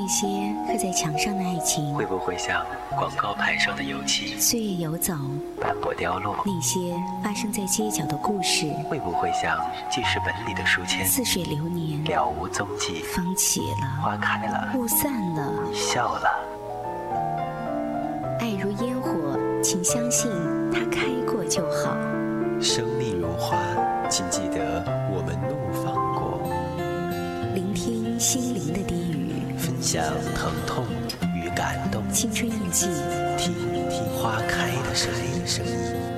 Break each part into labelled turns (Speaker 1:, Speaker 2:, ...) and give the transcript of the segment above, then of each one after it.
Speaker 1: 那些刻在墙上的爱情，
Speaker 2: 会不会像广告牌上的油漆？
Speaker 1: 岁月游走，
Speaker 2: 斑驳凋落。
Speaker 1: 那些发生在街角的故事，
Speaker 2: 会不会像记事本里的书签？
Speaker 1: 似水流年，
Speaker 2: 了无踪迹。
Speaker 1: 风起了，
Speaker 2: 花开了，
Speaker 1: 雾散了，
Speaker 2: 你笑了。
Speaker 1: 爱如烟火，请相信它开过就好。
Speaker 3: 生命如花，请记得我们怒放过。
Speaker 1: 聆听心灵的低语，
Speaker 3: 分享疼痛与感动。
Speaker 1: 青春印记，
Speaker 3: 听听花开的声音。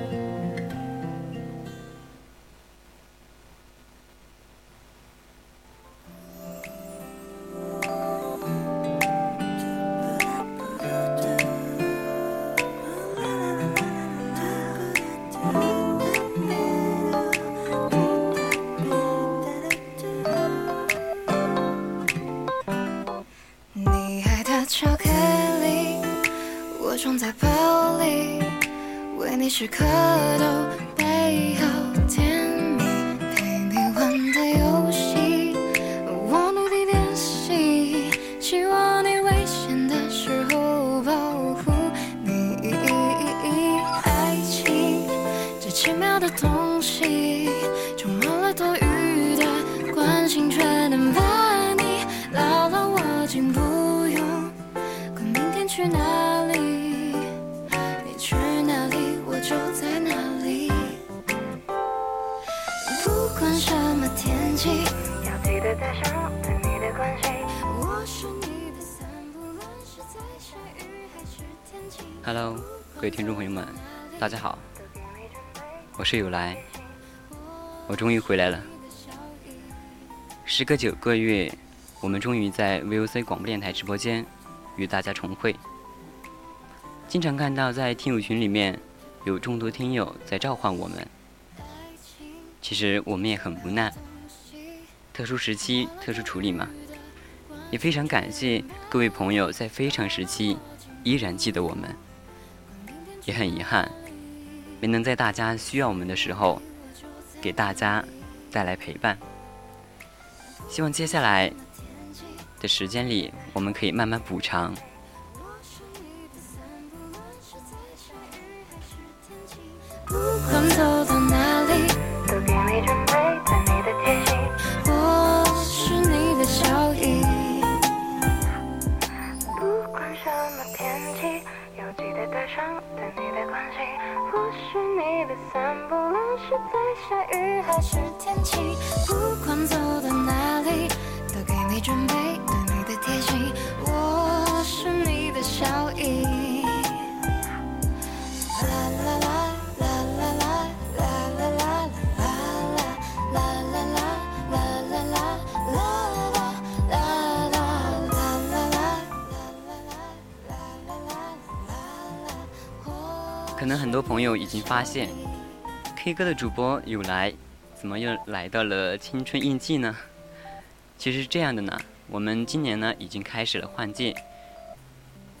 Speaker 4: 终于回来了。时隔九个月，我们终于在 VOC 广播电台直播间与大家重会。经常看到在听友群里面有众多听友在召唤我们，其实我们也很无奈。特殊时期，特殊处理嘛，也非常感谢各位朋友在非常时期依然记得我们，也很遗憾没能在大家需要我们的时候给大家带来陪伴。希望接下来的时间里，我们可以慢慢补偿。
Speaker 3: 下雨还是天晴，不管走到哪里，都给你准备对你的贴心。我是你的笑意
Speaker 4: 可能很多朋友已经发现，K 歌的主播有来，怎么又来到了青春印记呢？其实是这样的呢，我们今年呢已经开始了换届，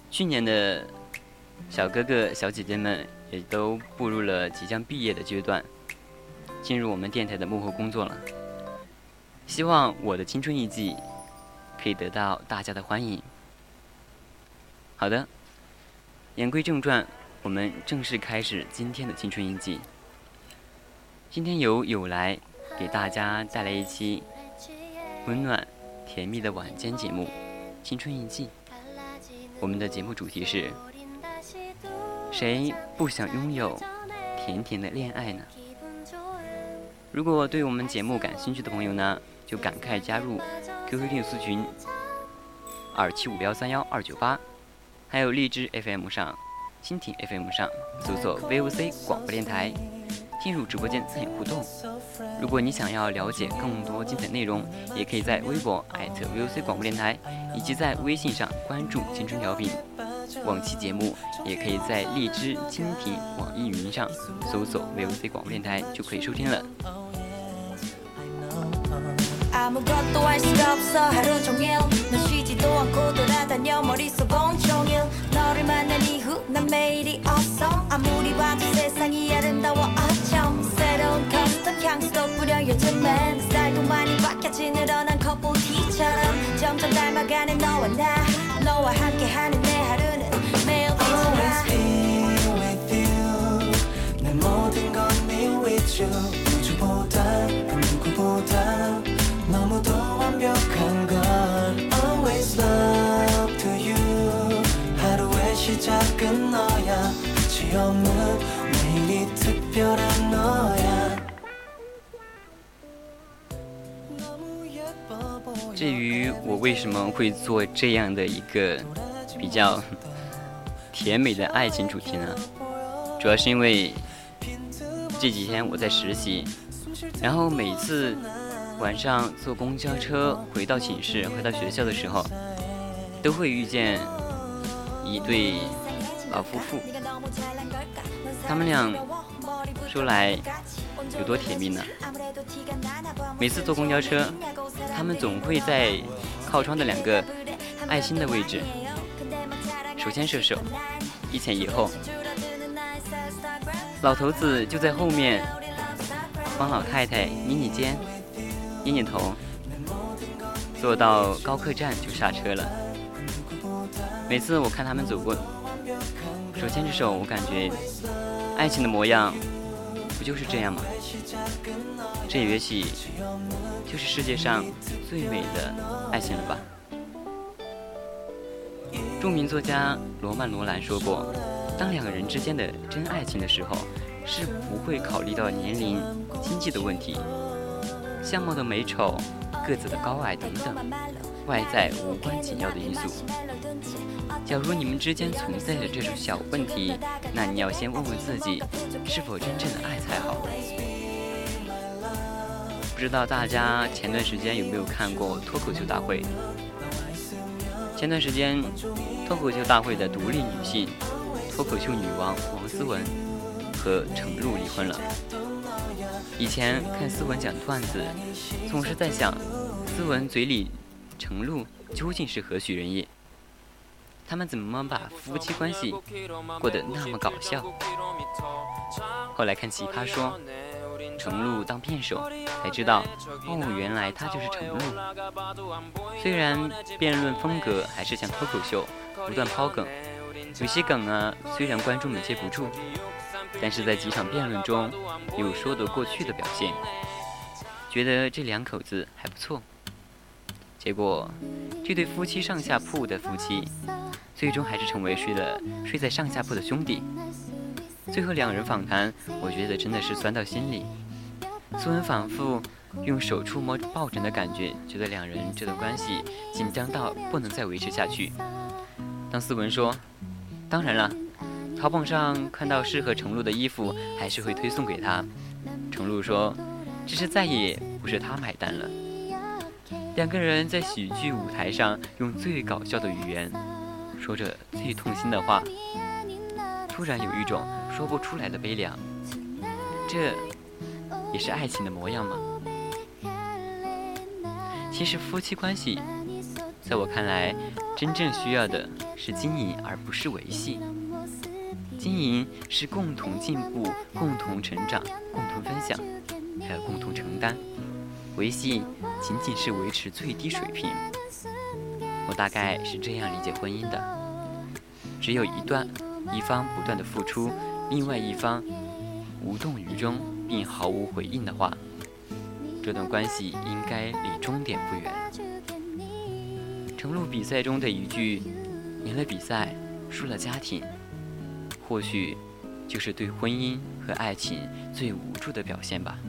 Speaker 4: 去年的小哥哥小姐姐们也都步入了即将毕业的阶段，进入我们电台的幕后工作了。希望我的青春印记可以得到大家的欢迎。好的，言归正传。我们正式开始今天的青春印记。今天由有来给大家带来一期温暖甜蜜的晚间节目《青春印记》。我们的节目主题是：谁不想拥有甜甜的恋爱呢？如果对我们节目感兴趣的朋友呢，就赶快加入 QQ 听友群二七五幺三幺二九八，还有荔枝 FM 上。蜻蜓 FM 上搜索 VOC 广播电台，进入直播间参与互动。如果你想要了解更多精彩内容，也可以在微博 @VOC 广播电台，以及在微信上关注青春调频。往期节目也可以在荔枝、蜻蜓、网易云上搜索 VOC 广播电台就可以收听了。
Speaker 5: 새로운 커스텀 향수도 뿌려 요즘엔 스타일도 많이 바뀌어 같이 늘어난 커플티처럼 점점 닮아가는 너와 나 너와 함께하는 내 하루는 매일
Speaker 6: Always
Speaker 5: 빛나
Speaker 6: be with you. 내 모든 건 be with you. 우주보다 그 누구보다 너무도 완벽한 걸. Always love to you. 하루의 시작은 너야. 끝이 없는 매일이 특별한
Speaker 4: 我为什么会做这样的一个比较 甜美的爱情主题呢？主要是因为这几天我在实习，然后每次晚上坐公交车回到寝室、回到学校的时候，都会遇见一对老夫妇，他们俩说来有多甜蜜呢？每次坐公交车，他们总会在靠窗的两个爱心的位置手牵着手，一前一后。老头子就在后面帮老太太捏捏肩、捏捏头，坐到高客站就下车了。每次我看他们走过，手牵着手，我感觉爱情的模样不就是这样吗？这也许就是世界上最美的爱情了吧。著名作家罗曼·罗兰说过：“当两个人之间的真爱情的时候，是不会考虑到年龄、经济的问题、相貌的美丑、个子的高矮等等外在无关紧要的因素。假如你们之间存在着这种小问题，那你要先问问自己，是否真正的爱才好。”不知道大家前段时间有没有看过脱口秀大会？前段时间，脱口秀大会的独立女性脱口秀女王王思文和程璐离婚了。以前看思文讲段子，总是在想，思文嘴里程璐究竟是何许人也？他们怎么把夫妻关系过得那么搞笑？后来看《奇葩说》。程璐当辩手，才知道哦，原来他就是程璐。虽然辩论风格还是像脱口秀，不断抛梗，有些梗啊，虽然观众们接不住，但是在几场辩论中有说得过去的表现，觉得这两口子还不错。结果，这对夫妻上下铺的夫妻，最终还是成为睡了睡在上下铺的兄弟。最后两人访谈，我觉得真的是酸到心里。思文反复用手触摸抱枕的感觉，觉得两人这段关系紧张到不能再维持下去。当思文说：“当然了，淘宝上看到适合程璐的衣服，还是会推送给他。”程璐说：“只是再也不是他买单了。”两个人在喜剧舞台上用最搞笑的语言，说着最痛心的话，突然有一种说不出来的悲凉。这。也是爱情的模样吗？其实夫妻关系，在我看来，真正需要的是经营，而不是维系。经营是共同进步、共同成长、共同分享，还有共同承担；维系仅仅是维持最低水平。我大概是这样理解婚姻的：只有一段一方不断的付出，另外一方无动于衷。并毫无回应的话，这段关系应该离终点不远。程璐比赛中的一句“赢了比赛，输了家庭”，或许就是对婚姻和爱情最无助的表现吧。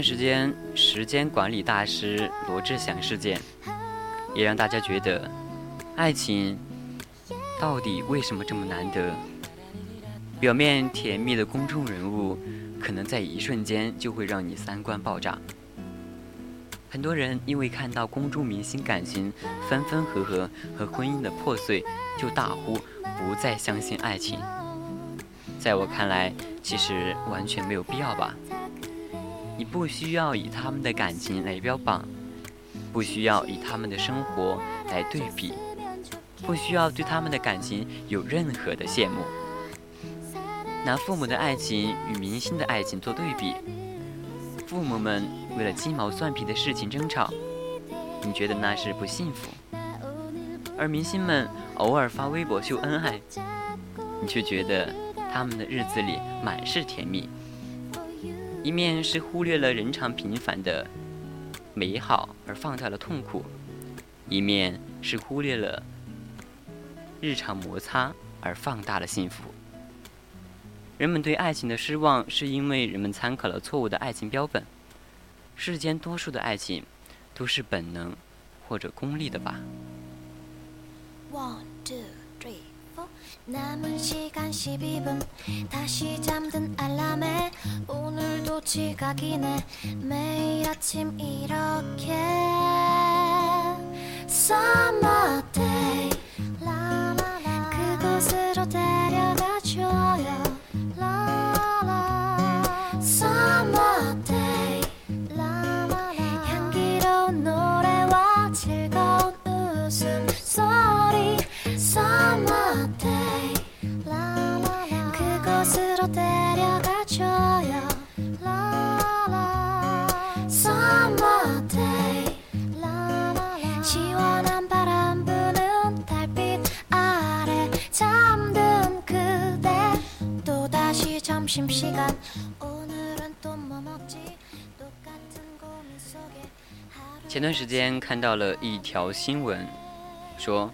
Speaker 4: 段时间时间管理大师罗志祥事件，也让大家觉得，爱情到底为什么这么难得？表面甜蜜的公众人物，可能在一瞬间就会让你三观爆炸。很多人因为看到公众明星感情分分合合和婚姻的破碎，就大呼不再相信爱情。在我看来，其实完全没有必要吧。你不需要以他们的感情来标榜，不需要以他们的生活来对比，不需要对他们的感情有任何的羡慕。拿父母的爱情与明星的爱情做对比。父母们为了鸡毛蒜皮的事情争吵，你觉得那是不幸福；而明星们偶尔发微博秀恩爱，你却觉得他们的日子里满是甜蜜。一面是忽略了人常平凡的美好而放大了痛苦，一面是忽略了日常摩擦而放大了幸福。人们对爱情的失望，是因为人们参考了错误的爱情标本。世间多数的爱情，都是本能或者功利的吧。
Speaker 7: One, two. 남은 시간 12분 다시 잠든 알람에 오늘도 지각이네. 매일 아침 이렇게 Summer day 그곳으로 데려가줘요
Speaker 4: 前段时间看到了一条新闻，说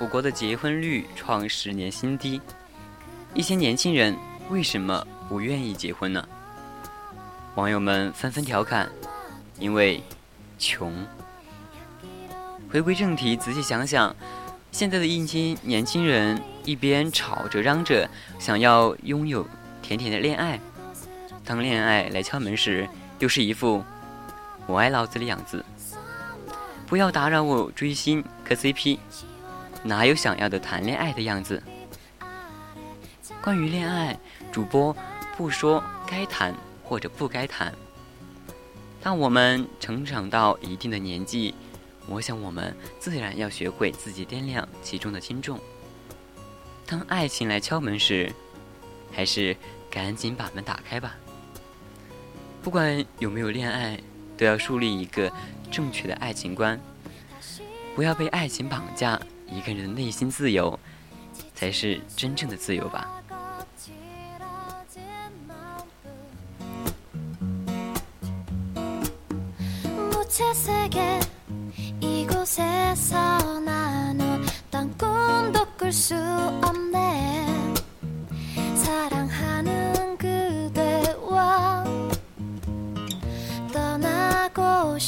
Speaker 4: 我国的结婚率创十年新低，一些年轻人为什么不愿意结婚呢？网友们纷纷调侃，因为穷。回归正题，仔细想想，现在的一些年轻人一边吵着嚷着想要拥有甜甜的恋爱，当恋爱来敲门时，又是一副我爱老子的样子。不要打扰我追星磕 CP，哪有想要的谈恋爱的样子？关于恋爱，主播不说该谈或者不该谈。当我们成长到一定的年纪，我想我们自然要学会自己掂量其中的轻重。当爱情来敲门时，还是赶紧把门打开吧。不管有没有恋爱，都要树立一个正确的爱情观，不要被爱情绑架。一个人的内心自由，才是真正的自由吧。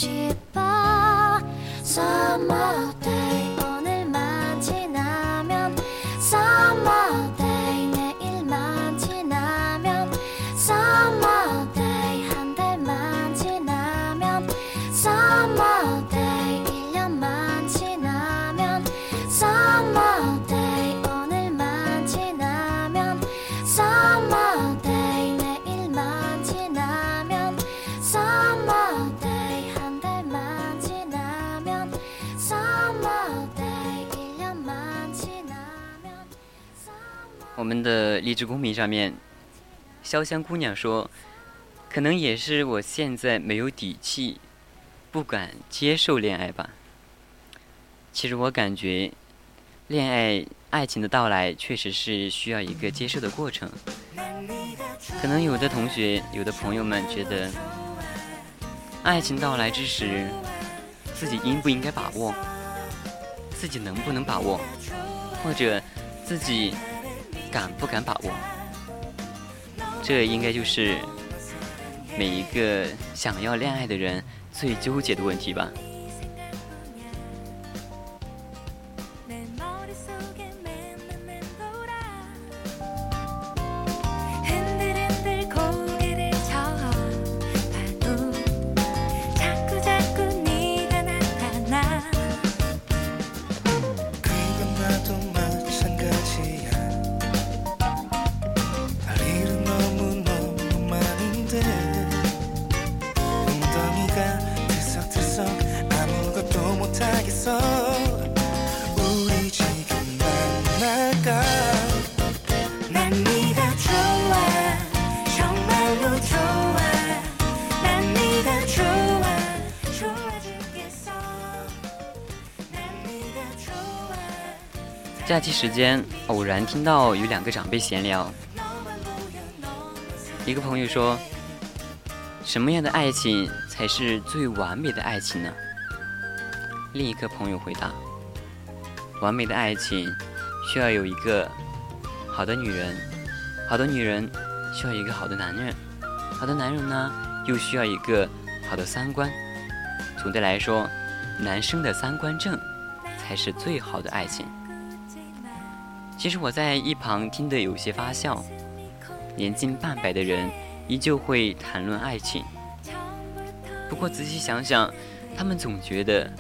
Speaker 7: した
Speaker 4: さま的励志公屏上面，潇湘姑娘说：“可能也是我现在没有底气，不敢接受恋爱吧。”其实我感觉，恋爱爱情的到来确实是需要一个接受的过程。可能有的同学、有的朋友们觉得，爱情到来之时，自己应不应该把握，自己能不能把握，或者自己敢不敢把握，这应该就是每一个想要恋爱的人最纠结的问题吧。
Speaker 8: 엉덩이가 들썩들썩 아무것도 못하겠어 우리 지금 만날까
Speaker 9: 난 네가 좋아 정말로 좋아 난 네가 좋아 좋아 죽겠어 난 네가 좋아
Speaker 4: 假期时间，偶然听到有两个长辈闲聊，一个朋友说：“什么样的爱情 才是最完美的爱情呢？”另一个朋友回答：“完美的爱情需要有一个好的女人，好的女人需要一个好的男人，好的男人呢又需要一个好的三观。总的来说，男生的三观正才是最好的爱情。”其实我在一旁听得有些发笑，年近半百的人依旧会谈论爱情。不过仔细想想，他们总觉得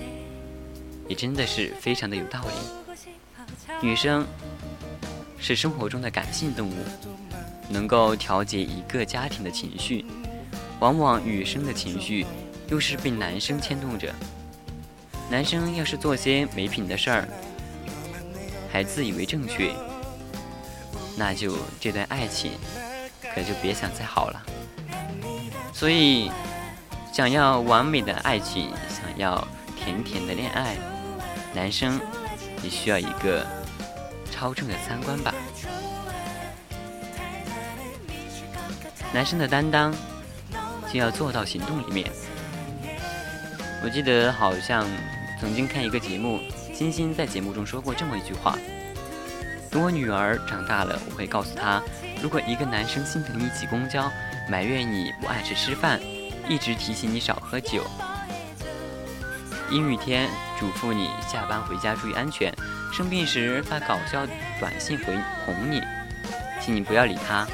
Speaker 4: 也真的是非常的有道理。女生是生活中的感性动物，能够调节一个家庭的情绪，往往女生的情绪又是被男生牵动着。男生要是做些没品的事儿，还自以为正确，那就这段爱情可就别想再好了。所以，想要完美的爱情，想要甜甜的恋爱，男生也需要一个超正的三观吧。男生的担当就要做到行动里面。我记得好像曾经看一个节目。金星在节目中说过这么一句话：“等我女儿长大了，我会告诉她，如果一个男生心疼你挤公交，埋怨你不按时吃饭，一直提醒你少喝酒，阴雨天嘱咐你下班回家注意安全，生病时发搞笑短信回哄你，请你不要理他，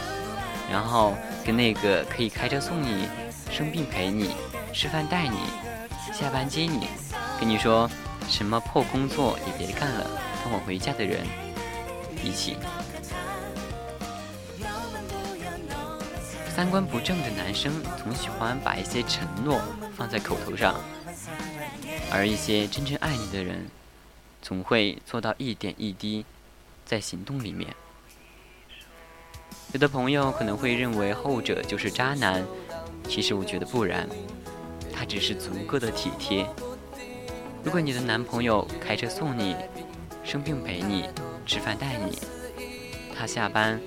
Speaker 4: 然后跟那个可以开车送你、生病陪你、吃饭带你、下班接你，跟你说。”什么破工作也别干了，跟我回家的人一起。三观不正的男生总喜欢把一些承诺放在口头上，而一些真正爱你的人，总会做到一点一滴，在行动里面。有的朋友可能会认为后者就是渣男，其实我觉得不然，他只是足够的体贴。如果你的男朋友开车送你，生病陪你，吃饭带你，他下班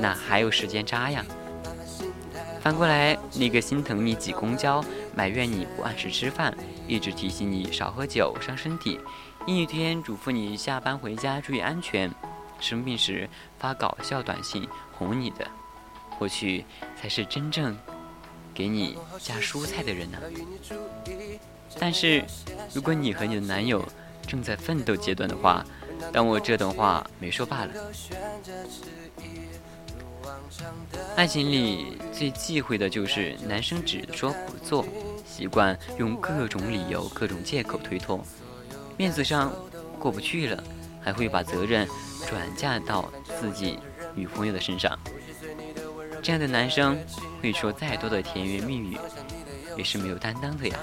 Speaker 4: 哪还有时间渣呀？反过来，那个心疼你挤公交，埋怨你不按时吃饭，一直提醒你少喝酒伤身体，阴雨天嘱咐你下班回家注意安全，生病时发搞笑短信哄你的，或许才是真正给你加蔬菜的人呢。但是，如果你和你的男友正在奋斗阶段的话，当我这段话没说罢了。爱情里最忌讳的就是男生只说不做，习惯用各种理由、各种借口推脱，面子上过不去了，还会把责任转嫁到自己女朋友的身上。这样的男生会说再多的甜言蜜语，也是没有担当的呀。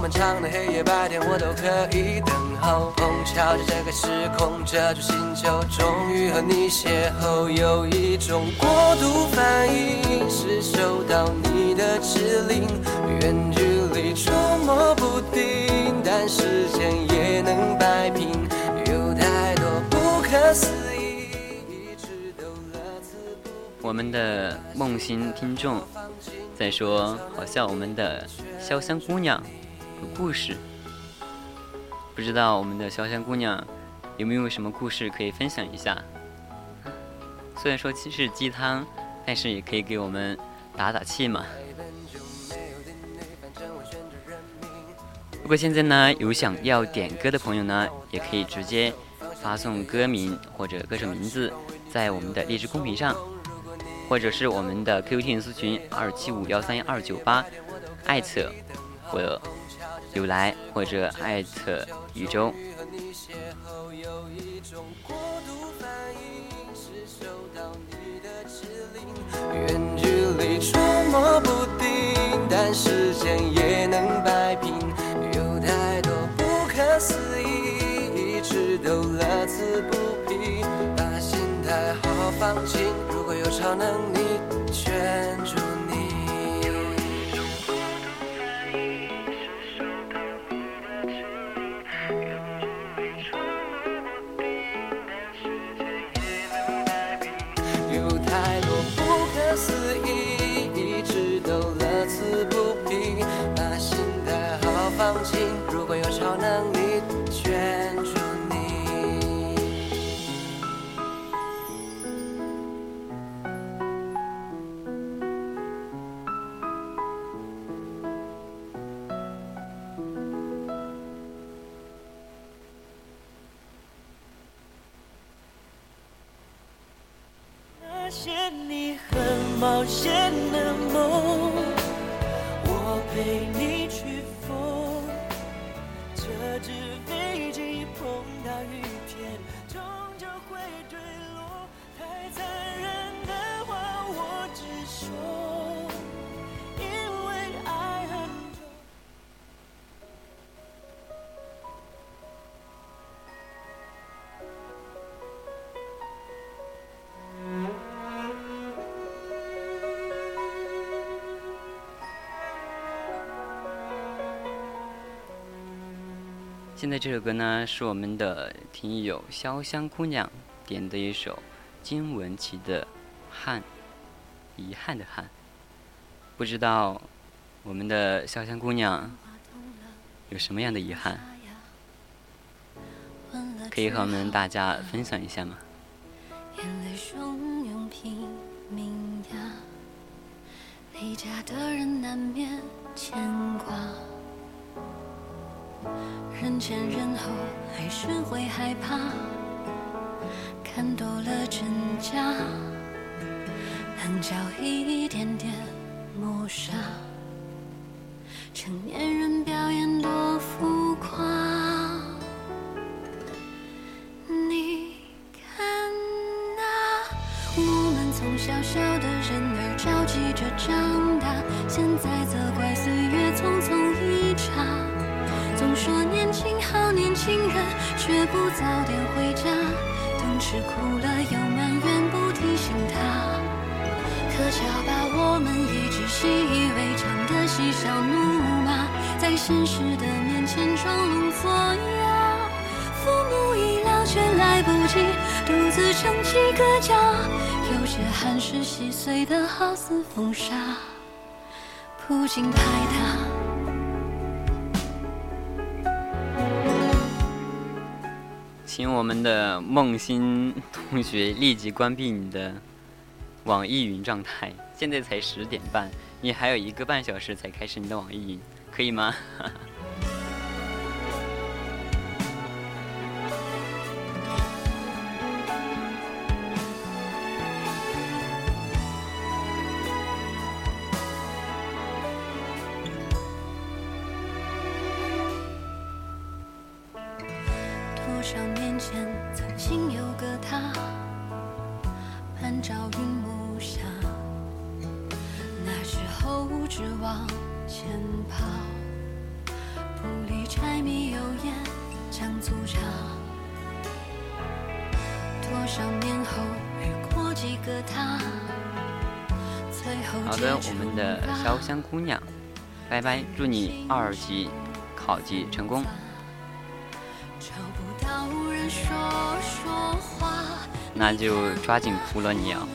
Speaker 10: 漫长的黑夜白天，我都可以等候。碰巧在这个时空，这座星球，终于和你邂逅。有一种过度反应，是收到你的指令。远距离捉摸不定，但时间也能摆平。有太多不可思议。
Speaker 4: 我们的梦心听众在说，好像我们的潇湘姑娘故事，不知道我们的潇湘姑娘有没有什么故事可以分享一下？
Speaker 6: 虽然说其实鸡汤，但是也可以给我们打打气嘛。如果现在呢有想要点歌的朋友呢，也可以直接发送歌名或者歌手名字在我们的励志公屏上，或者是我们的 QQ 听私群二七五幺三幺二九八，艾特我有来或者艾特宇宙。
Speaker 10: 远距离捉摸不定，但时间也能摆平。有太多不可思议，一直都乐此不疲。把心态好好放轻，如果有超能力，圈住
Speaker 6: 现在这首歌呢，是我们的听友潇湘姑娘点的一首金玟岐的《憾》，遗憾的憾。不知道我们的潇湘姑娘有什么样的遗憾，可以和我们大家分享一下吗？
Speaker 4: 来不及独自撑起个家，有些憾事细碎的好似风沙，不禁拍打。
Speaker 6: 请我们的梦欣同学立即关闭你的网易云状态。现在才十点半，你还有一个半小时才开始你的网易云，可以吗？拜拜，祝你二级考级成功。
Speaker 4: 找不到人说说话。
Speaker 6: 那就抓紧服了你啊！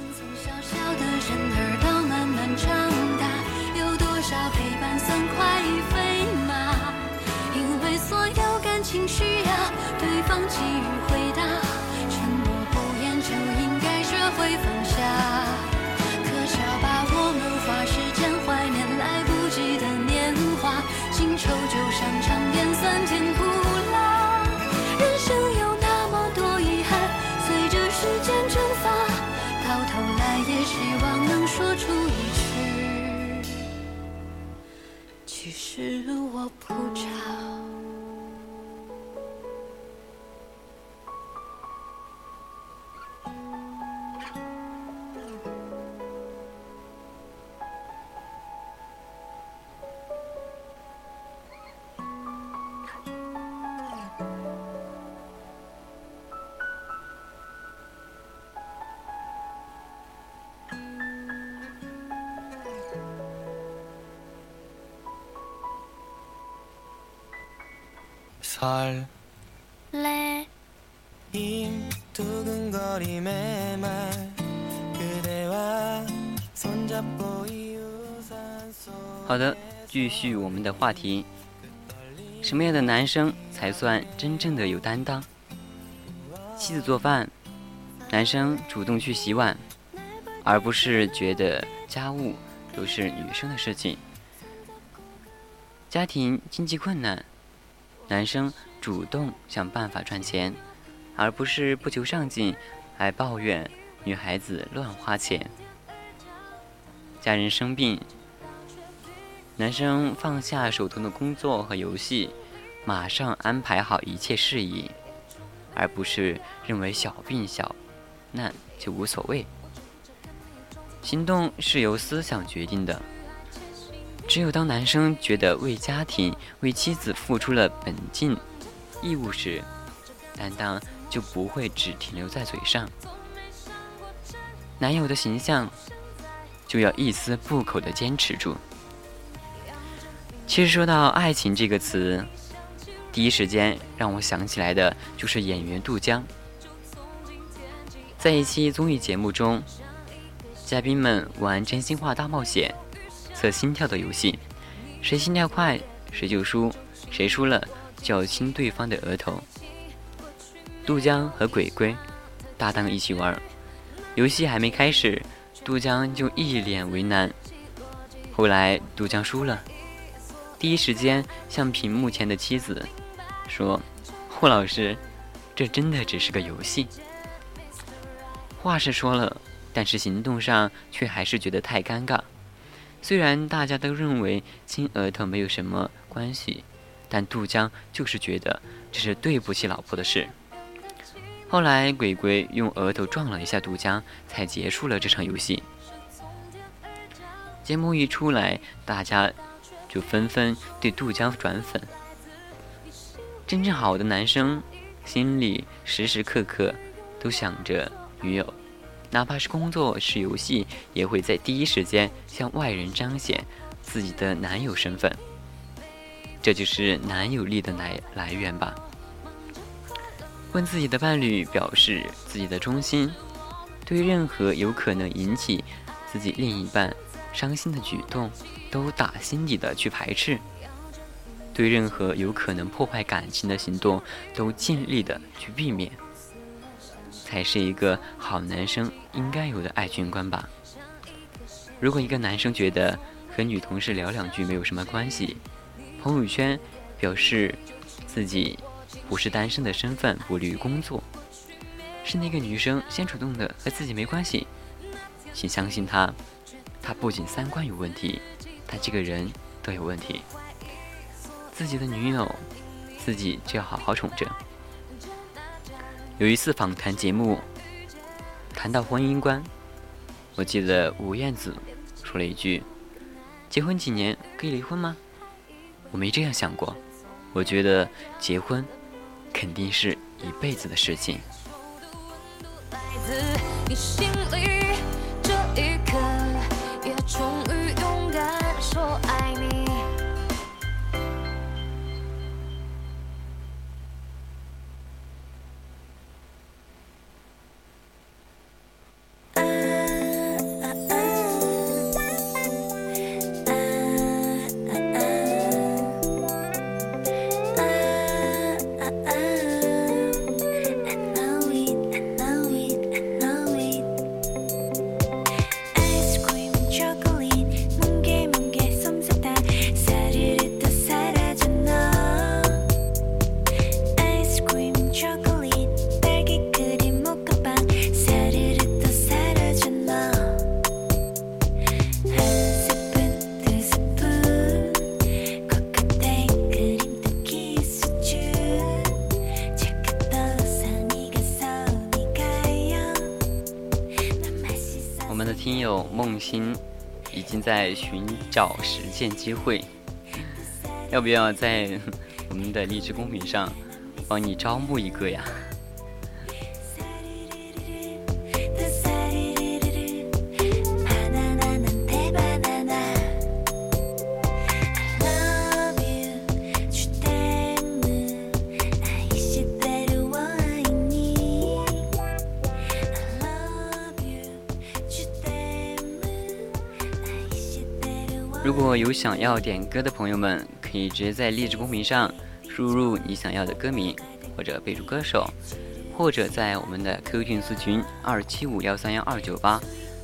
Speaker 4: 好的，继续我们的话题。什么样的男生才算真正的有担当？妻子做饭，男生主动去洗碗，而不是觉得家务都是女生的事情。家庭经济困难，男生主动想办法赚钱，而不是不求上进，还抱怨女孩子乱花钱。家人生病，男生放下手头的工作和游戏，马上安排好一切事宜，而不是认为小病小难就无所谓。行动是由思想决定的。只有当男生觉得为家庭、为妻子付出了本尽义务时，担当就不会只停留在嘴上。男友的形象就要一丝不苟地坚持住。其实说到爱情这个词，第一时间让我想起来的就是演员杜江。在一期综艺节目中，嘉宾们玩真心话大冒险，测心跳的游戏，谁心跳快谁就输，谁输了就要亲对方的额头。杜江和鬼鬼搭档一起玩，游戏还没开始，杜江就一脸为难。后来杜江输了，第一时间向屏幕前的妻子说：“霍老师，这真的只是个游戏。”话是说了，但是行动上却还是觉得太尴尬。虽然大家都认为亲额头没有什么关系，但杜江就是觉得这是对不起老婆的事。后来鬼鬼用额头撞了一下杜江，才结束了这场游戏。节目一出来，大家就纷纷对杜江转粉。真正好的男生，心里时时刻刻都想着女友，哪怕是工作是游戏，也会在第一时间向外人彰显自己的男友身份。这就是男友力的来来源吧。问自己的伴侣，表示自己的忠心，对任何有可能引起自己另一半伤心的举动，都打心底的去排斥；对任何有可能破坏感情的行动，都尽力的去避免，才是一个好男生应该有的爱情观吧。如果一个男生觉得和女同事聊两句没有什么关系，朋友圈表示自己。不是单身的身份不利于工作，是那个女生先主动的，和自己没关系。请相信他，他不仅三观有问题，他这个人都有问题。自己的女友，自己就要好好宠着。有一次访谈节目，谈到婚姻观，我记得吴燕子说了一句：“结婚几年可以离婚吗？”我没这样想过，我觉得结婚。肯定是一辈子的事情。在寻找实践机会，要不要在我们的励志公屏上帮你招募一个呀？有想要点歌的朋友们，可以直接在励志公屏上输入你想要的歌名，或者备注歌手，或者在我们的 QQ 群丝群二七五幺三幺二九八，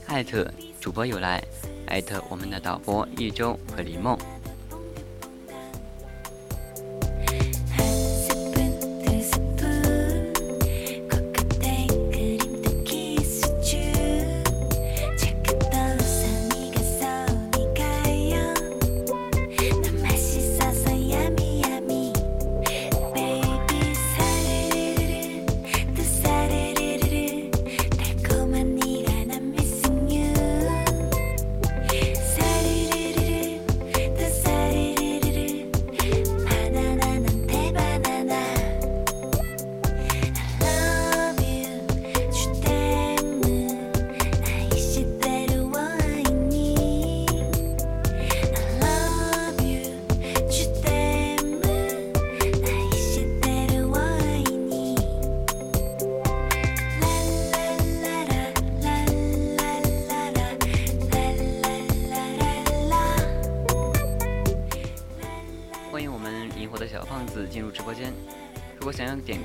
Speaker 4: 艾特主播有来，艾特我们的导播一周和林梦。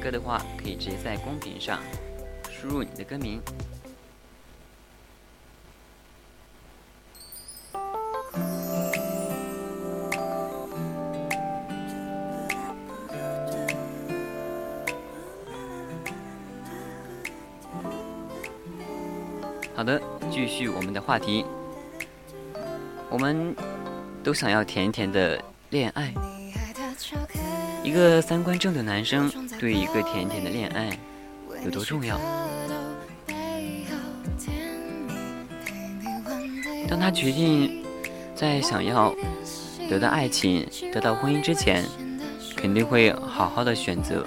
Speaker 4: 歌的话，可以直接在公屏上输入你的歌名。好的，继续我们的话题。我们都想要甜甜的恋爱。一个三观正的男生对一个甜甜的恋爱有多重要？当他决定在想要得到爱情、得到婚姻之前，肯定会好好的选择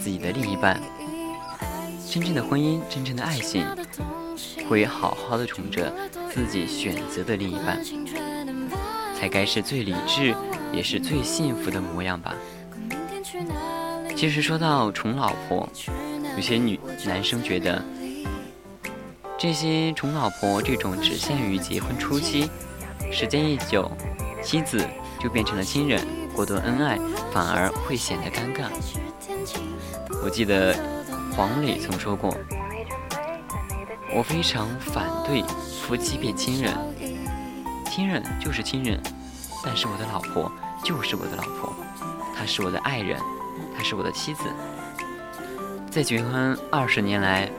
Speaker 4: 自己的另一半。真正的婚姻、真正的爱情，会好好的宠着自己选择的另一半，才该是最理智，也是最幸福的模样吧。其实说到宠老婆，有些女男生觉得，这些宠老婆这种只限于结婚初期，时间一久，妻子就变成了亲人，过多恩爱反而会显得尴尬。我记得黄磊曾说过：“我非常反对夫妻变亲人，亲人就是亲人，但是我的老婆就是我的老婆，她是我的爱人。”她是我的妻子，在结婚二十年来，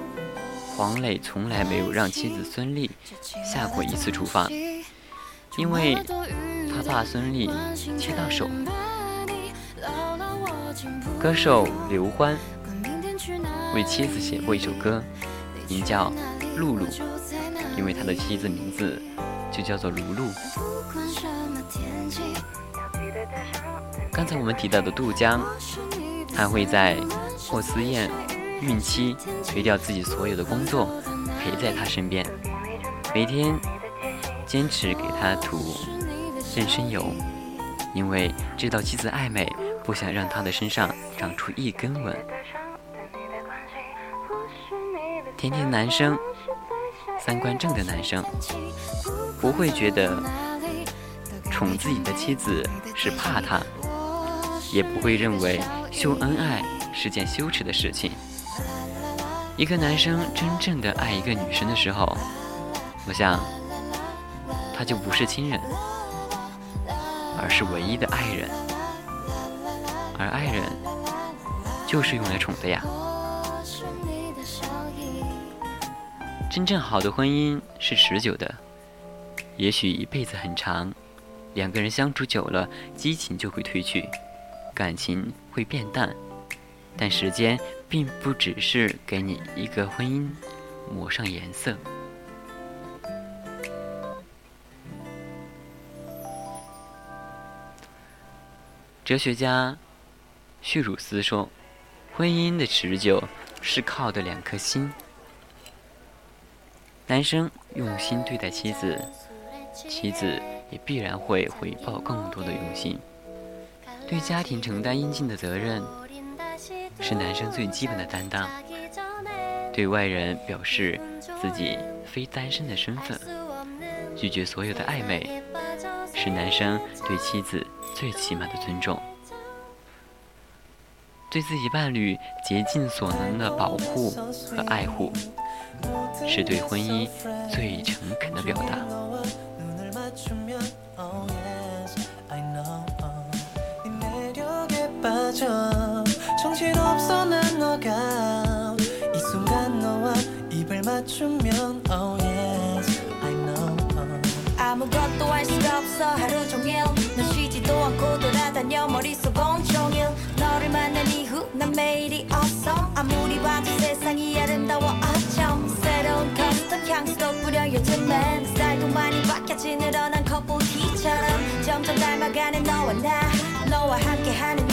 Speaker 4: 黄磊从来没有让妻子孙俪下过一次厨房，因为他怕孙俪切到手。歌手刘欢为妻子写过一首歌，名叫《露露》，因为他的妻子名字就叫做卢露。刚才我们提到的杜江。他会在霍思燕孕期推掉自己所有的工作，陪在她身边，每天坚持给她涂妊娠油，因为知道妻子爱美，不想让她的身上长出一根纹。甜甜男生，三观正的男生，不会觉得宠自己的妻子是怕她。也不会认为秀恩爱是件羞耻的事情。一个男生真正的爱一个女生的时候，我想，他就不是亲人，而是唯一的爱人。而爱人，就是用来宠的呀。真正好的婚姻是持久的，也许一辈子很长，两个人相处久了，激情就会褪去。感情会变淡。但时间并不只是给你一个婚姻抹上颜色。哲学家叙鲁斯说婚姻的持久是靠的两颗心。男生用心对待妻子妻子也必然会回报更多的用心。对家庭承担应尽的责任，是男生最基本的担当。对外人表示自己非单身的身份，拒绝所有的暧昧，是男生对妻子最起码的尊重。对自己伴侣竭尽所能的保护和爱护，是对婚姻最诚恳的表达。
Speaker 11: 빠져 정신없어 난 너가 이 순간 너와 입을 맞추면 oh yes I know
Speaker 5: 아무것도 할 수가 없어 하루 종일. 넌 쉬지도 않고 돌아다녀 머릿속 온종일. 너를 만난 이후 난 매일이 awesome 아무리 봐도 세상이 아름다워 어쩜 새로운 커스텀 향수도 뿌려 요즘엔 스타일도 많이 바뀌었지 늘어난 커플 티처럼 점점 닮아가는 너와 나 너와 함께하는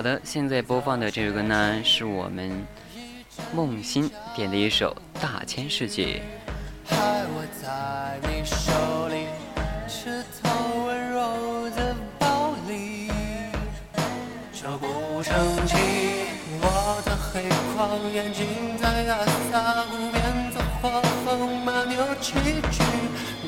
Speaker 4: 好的，现在播放的这首歌呢，是我们梦欣点的一首《大千世界
Speaker 11: 还握在你手里，刺透温柔的暴力，这不成器。我的黑框眼镜在亚萨湖边走画风马牛崎岖，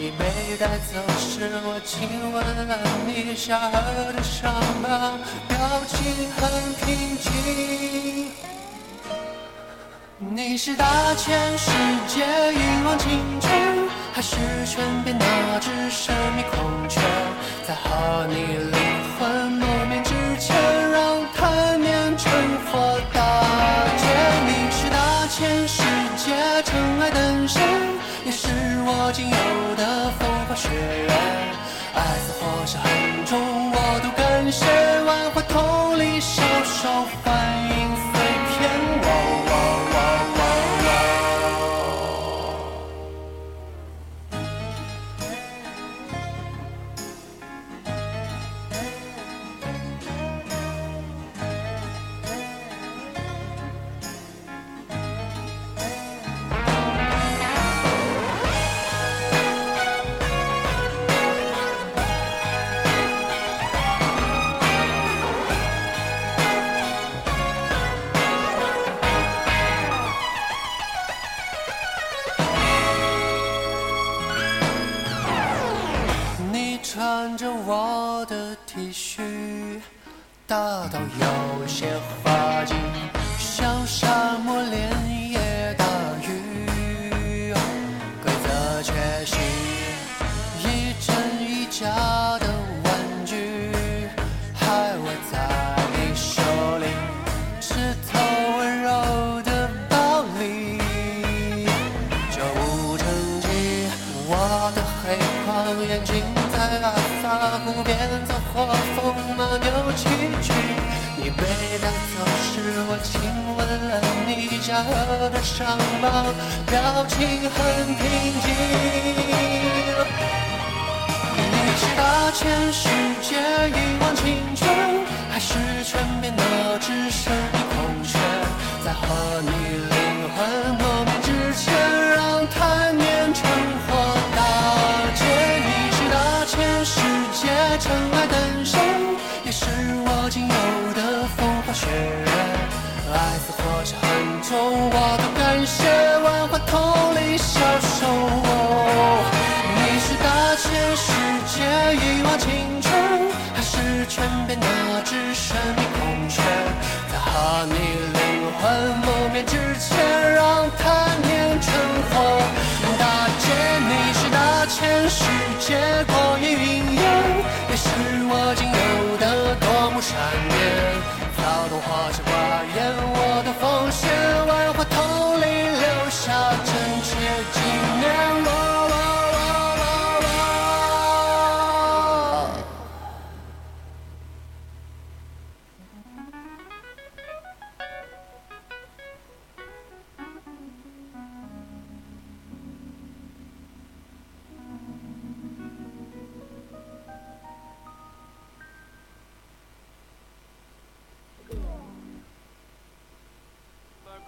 Speaker 11: 你被带走时，我亲吻了你下颌的伤疤，表情很平静。你是大千世界一往情深，还是身边那只神秘孔雀，在和你灵魂谋面之前，让贪念趁火打劫。你是大千世界尘埃诞生，也是我仅有的风花雪月。爱似火烧很重，我都感谢，万花筒里小手欢迎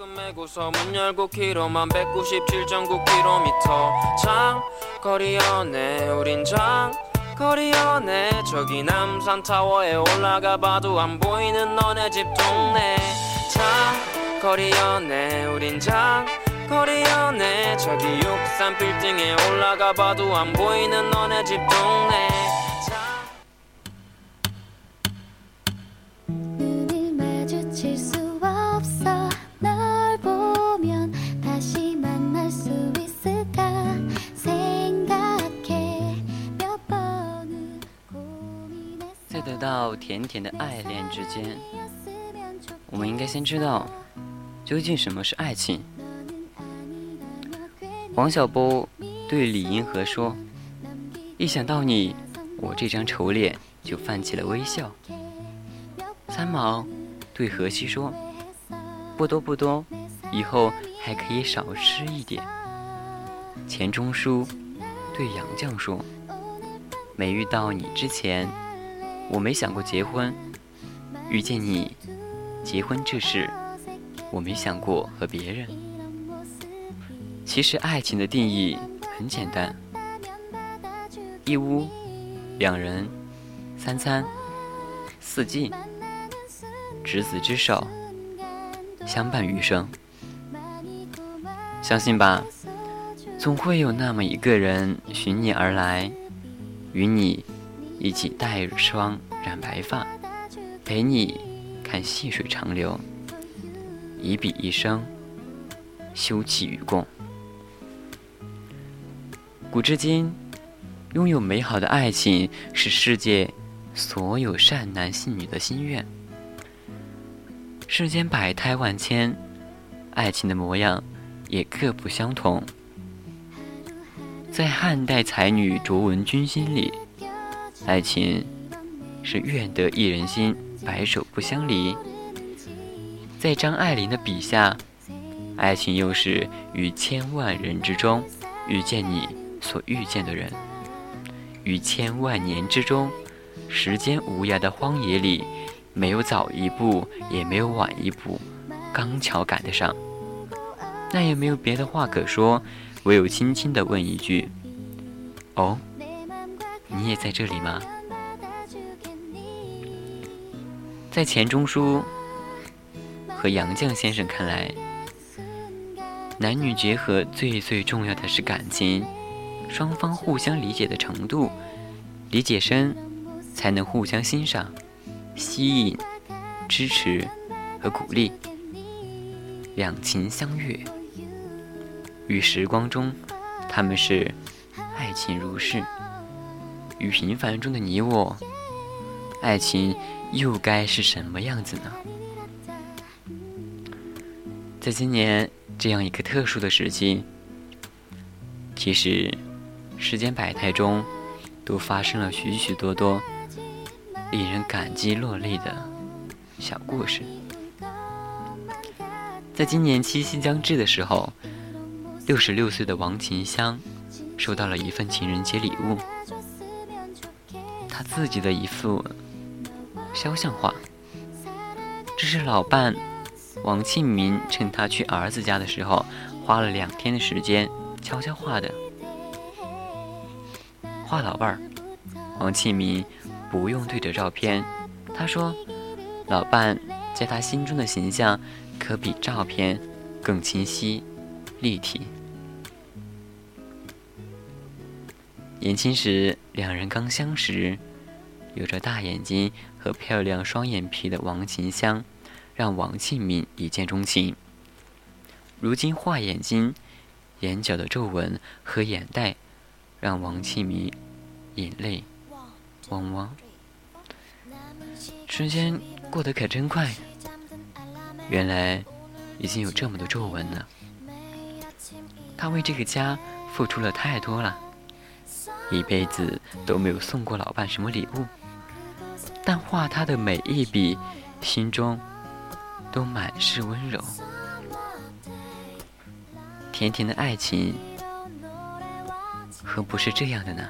Speaker 12: 메고서 문 열고 키로만 197.9km 장거리 연애 우린 장거리 연애. 저기 남산 타워에 올라가 봐도 안 보이는 너네 집 동네. 장거리 연애 우린 장거리 연애. 저기 63 빌딩에 올라가 봐도 안 보이는 너네 집 동네
Speaker 4: 甜甜的爱恋之间，我们应该先知道究竟什么是爱情。黄晓波对李银河说，一想到你，我这张丑脸就泛起了微笑。三毛对荷西说，不多不多，以后还可以少吃一点。钱钟书对杨绛说，没遇到你之前。我没想过结婚；遇见你，结婚这事，我没想过和别人。”其实爱情的定义很简单：一屋、两人、三餐、四季、执子之手，相伴余生。相信吧，总会有那么一个人寻你而来，与你一起带霜染白发，陪你看细水长流，一笔一生，休戚与共。古至今，拥有美好的爱情是世界所有善男信女的心愿。世间百态万千，爱情的模样也各不相同。在汉代才女卓文君心里，爱情是愿得一人心，白首不相离；在张爱玲的笔下，爱情又是于千万人之中遇见你所遇见的人，于千万年之中，时间无涯的荒野里，没有早一步，也没有晚一步，刚巧赶得上。那也没有别的话可说，唯有轻轻地问一句：“哦，你也在这里吗？”在钱钟书和杨绛先生看来，男女结合最最重要的是感情，双方互相理解的程度，理解深，才能互相欣赏、吸引、支持和鼓励，两情相悦。于时光中，他们是爱情如是；于平凡中的你我，爱情又该是什么样子呢？在今年这样一个特殊的时期，其实世间百态中都发生了许许多多令人感激落泪的小故事。在今年七夕将至的时候，六十六岁的王琴香收到了一份情人节礼物，他自己的一幅肖像画。这是老伴王庆民趁他去儿子家的时候，花了两天的时间悄悄画的。画老伴儿，王庆民不用对着照片，他说：“老伴在他心中的形象可比照片更清晰、立体。”年轻时，两人刚相识，有着大眼睛和漂亮双眼皮的王琴香，让王庆敏一见钟情。如今画眼睛、眼角的皱纹和眼袋，让王庆敏眼泪汪汪。时间过得可真快，原来已经有这么多皱纹了。他为这个家付出了太多了。一辈子都没有送过老伴什么礼物，但画他的每一笔，心中都满是温柔。甜甜的爱情，何不是这样的呢？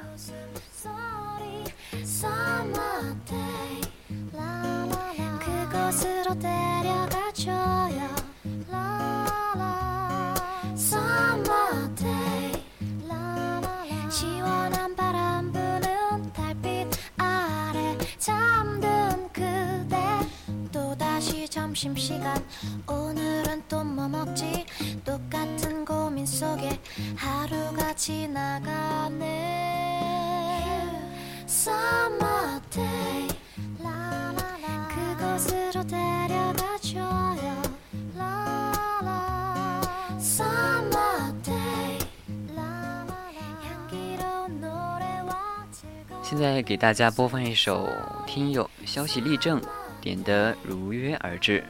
Speaker 7: 점심시간 오늘은 또 뭐 먹지 똑같은 고민 속에 하루가 지나가네 Summer day 라라라 그곳으로 데려가줘요 라라 Summer day 라라라 향기로운 노래와 즐거운
Speaker 4: 现在给大家播放一首听友消息立正 点的《如约而至》，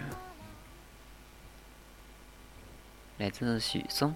Speaker 4: 来自许嵩。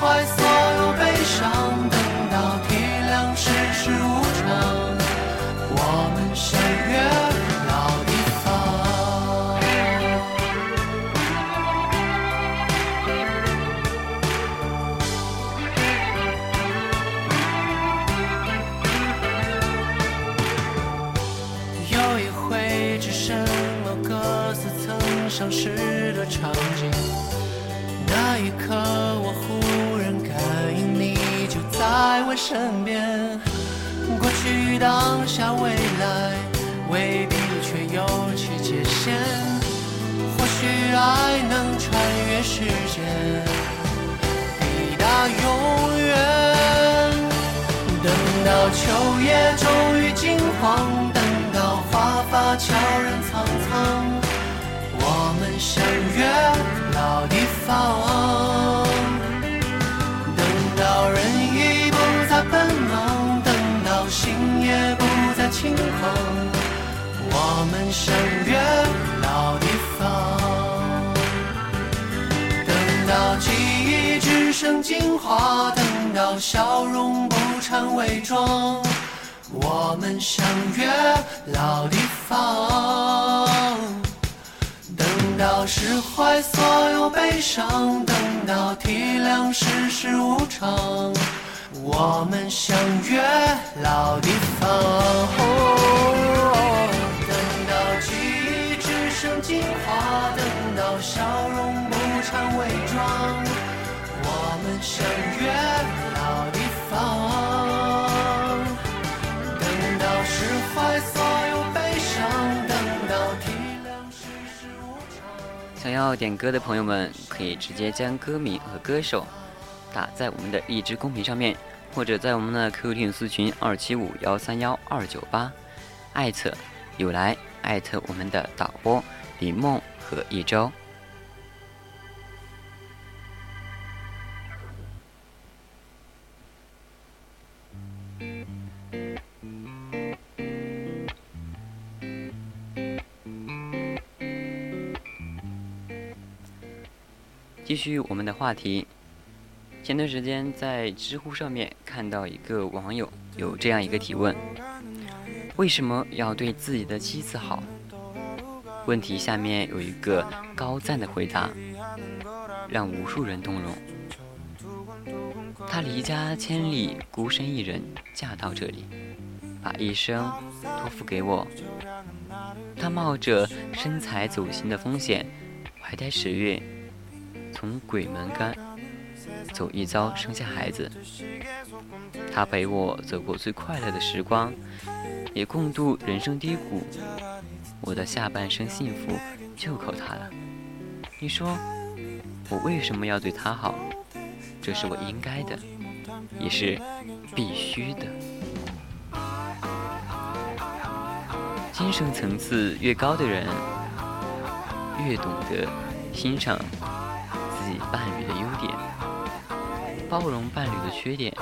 Speaker 11: 怀所有悲伤，等到体谅世事无常，我们相约老地方。有一回，只剩某个似曾相识的场景。那一刻，身边，过去、当下、未来，未必却有其界限。或许爱能穿越时间，抵达永远。等到秋叶终于金黄，等到华发悄然苍苍，我们相约老地方。再轻狂，我们相约老地方。等到记忆只剩精华，等到笑容不掺伪装，我们相约老地方。等到释怀所有悲伤，等到体谅世事无常，我们相约老地方。等到记忆只剩精华，等到笑容不掺伪装，我们相约老地方。等到释怀所有悲伤，等到体谅世事无常。
Speaker 4: 想要点歌的朋友们，可以直接将歌名和歌手打在我们的荔枝公屏上面，或者在我们的 QQ 听友私群二七五幺三幺二九八，艾特有来，艾特我们的导播李梦和一周。继续我们的话题。前段时间在知乎上面看到一个网友有这样一个提问：为什么要对自己的妻子好？问题下面有一个高赞的回答，让无数人动容。他离家千里，孤身一人嫁到这里，把一生托付给我。他冒着身材走形的风险，怀胎十月，从鬼门关走一遭，生下孩子。他陪我走过最快乐的时光，也共度人生低谷。我的下半生幸福就靠他了。你说，我为什么要对他好？这是我应该的，也是必须的。精神层次越高的人，越懂得欣赏自己伴侣的优点，包容伴侣的缺点。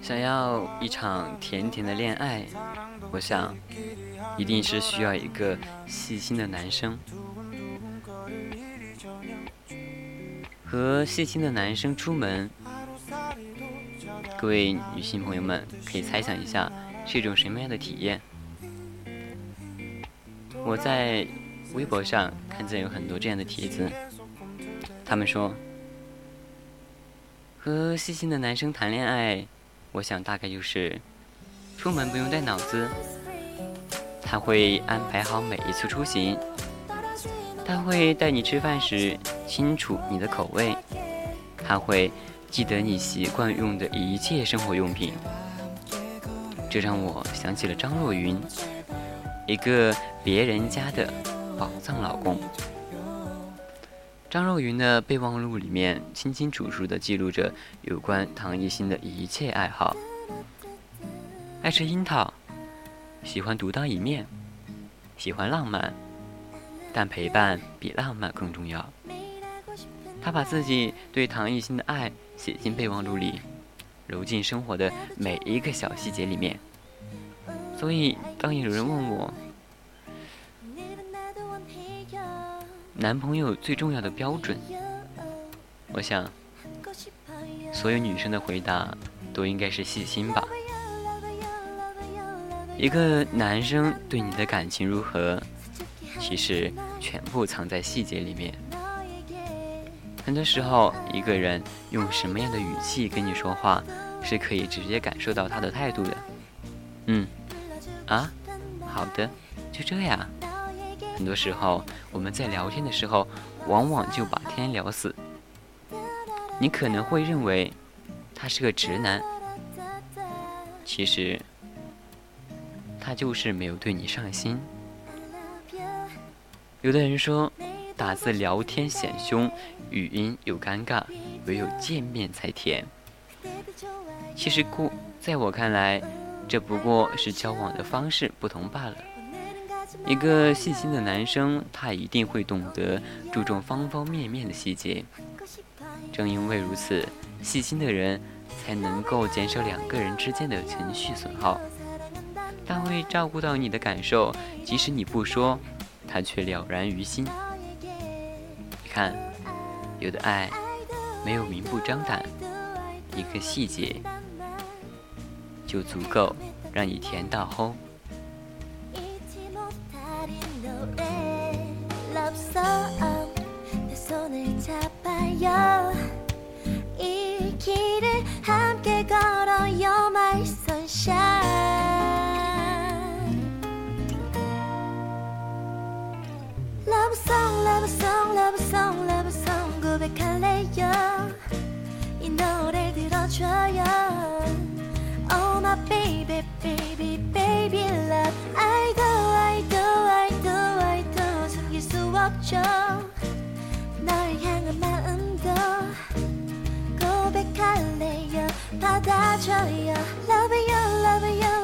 Speaker 4: 想要一场甜甜的恋爱，我想一定是需要一个细心的男生。和细心的男生出门，各位女性朋友们可以猜想一下是一种什么样的体验？我在微博上看见有很多这样的帖子，他们说。和细心的男生谈恋爱，我想大概就是出门不用带脑子，他会安排好每一次出行，他会带你吃饭时清楚你的口味，他会记得你习惯用的一切生活用品，这让我想起了张若昀，一个别人家的宝藏老公。张若昀的备忘录里面清清楚楚地记录着有关唐艺昕的一切爱好：爱吃樱桃，喜欢独当一面，喜欢浪漫，但陪伴比浪漫更重要。他把自己对唐艺昕的爱写进备忘录里，揉进生活的每一个小细节里面。所以，当有人问我，男朋友最重要的标准，我想，所有女生的回答都应该是细心吧。一个男生对你的感情如何，其实全部藏在细节里面。很多时候，一个人用什么样的语气跟你说话，是可以直接感受到他的态度的。嗯，啊，好的，就这样。很多时候，我们在聊天的时候，往往就把天聊死。你可能会认为他是个直男，其实他就是没有对你上心。有的人说，打字聊天显凶，语音又尴尬，唯有见面才甜。其实，故在我看来，这不过是交往的方式不同罢了。一个细心的男生，他一定会懂得注重方方面面的细节。正因为如此，细心的人才能够减少两个人之间的情绪损耗。他会照顾到你的感受，即使你不说，他却了然于心。你看，有的爱没有明目张胆，一个细节就足够让你甜到齁。
Speaker 7: 고백할래요. 이 노래를 들어줘요. Oh my baby 없죠 널 향한 마음도 고백할래요 받아줘요 love you love you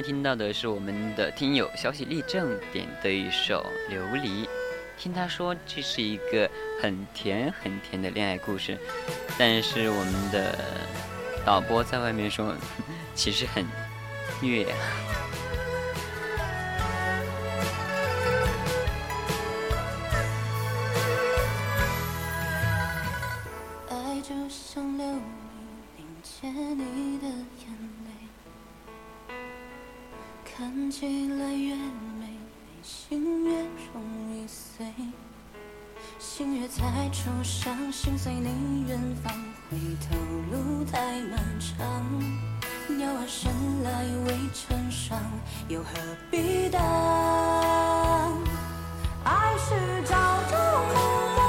Speaker 4: 听到的是我们的听友消息立正点的一首《琉璃》，听他说这是一个很甜很甜的恋爱故事，但是我们的导播在外面说，其实很虐、
Speaker 7: 起来越美，心越容易碎。心越在触伤，心随你远方，回头路太漫长。鸟儿生来未成双，又何必当？爱是朝朝暮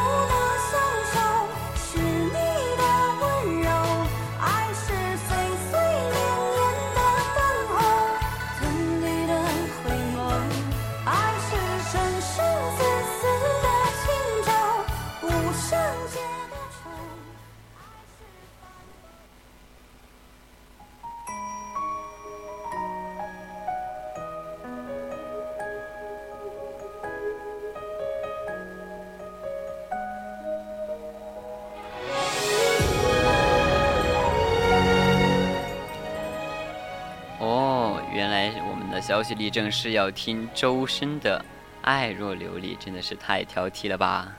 Speaker 4: 消息里正是要听周深的《爱若琉璃》，真的是太挑剔了吧！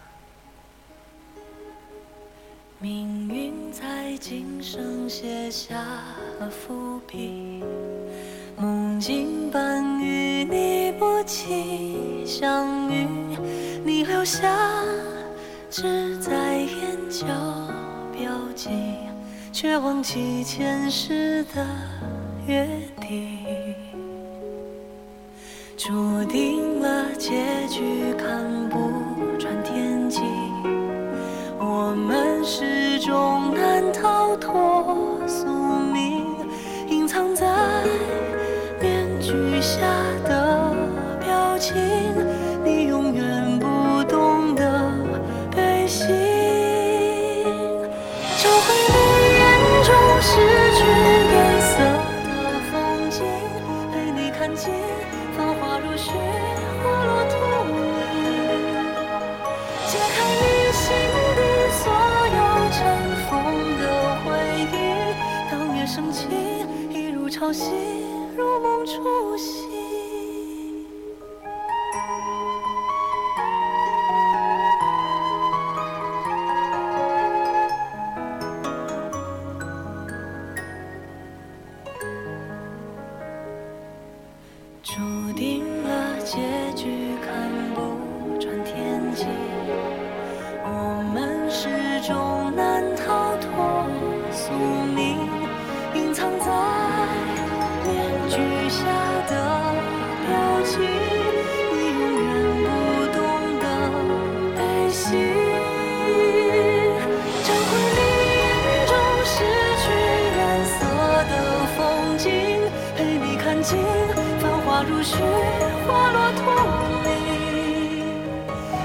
Speaker 6: 命运在今生写下了伏笔，梦境般与你不期相遇，你留下只在眼角标记，却忘记前世的约定，注定了结局看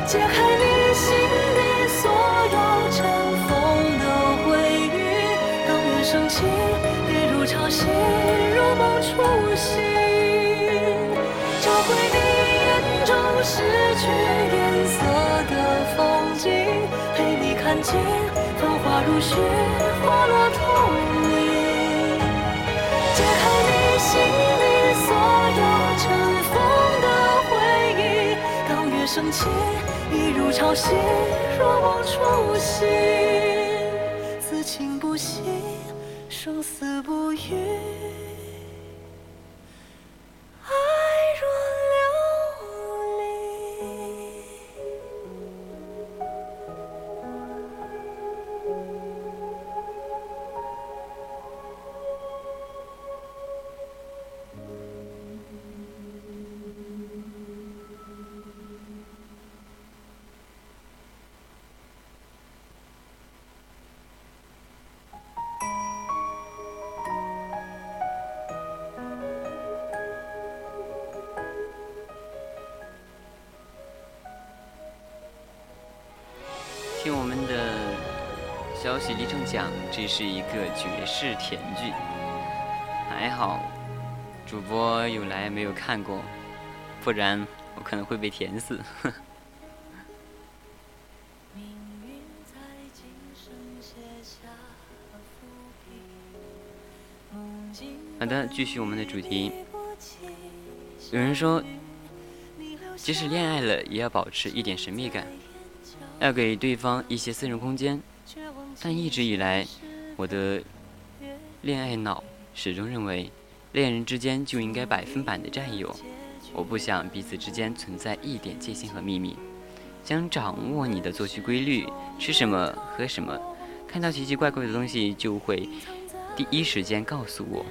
Speaker 6: 解开你心底所有尘封的回忆。当月升起，一如潮汐，如梦初醒。找回你眼中失去颜色的风景，陪你看尽繁华如雪，花落荼蘼，解开你心底所有尘封的回忆。当月升起，一如潮汐，若梦初醒，
Speaker 4: 这是一个绝世甜剧，还好主播有来没有看过，不然我可能会被甜死。好的，继续我们的主题。有人说，即使恋爱了，也要保持一点神秘感，要给对方一些私人空间。但一直以来，我的恋爱脑始终认为，恋人之间就应该百分百的占有。我不想彼此之间存在一点界限和秘密，想掌握你的作息规律，吃什么喝什么，看到奇奇怪怪的东西就会第一时间告诉我。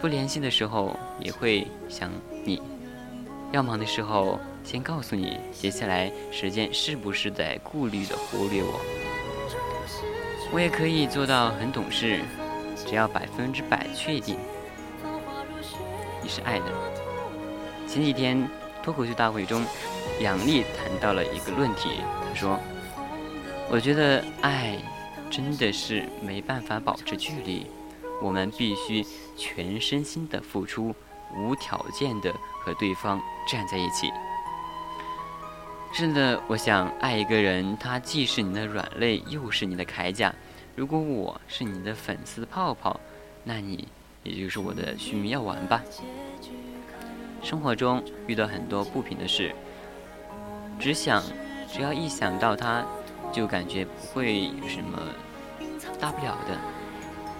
Speaker 4: 不联系的时候也会想你，要忙的时候先告诉你，接下来时间是不是在顾虑的忽略我。我也可以做到很懂事，只要百分之百确定你是爱的。前几天脱口秀大会中，杨笠谈到了一个论题，他说：“我觉得爱真的是没办法保持距离，我们必须全身心的付出，无条件的和对方站在一起。”是的，我想爱一个人，他既是你的软肋，又是你的铠甲。如果我是你的粉丝泡泡，那你也就是我的续命药丸吧。生活中遇到很多不平的事，只想只要一想到他，就感觉不会有什么大不了的。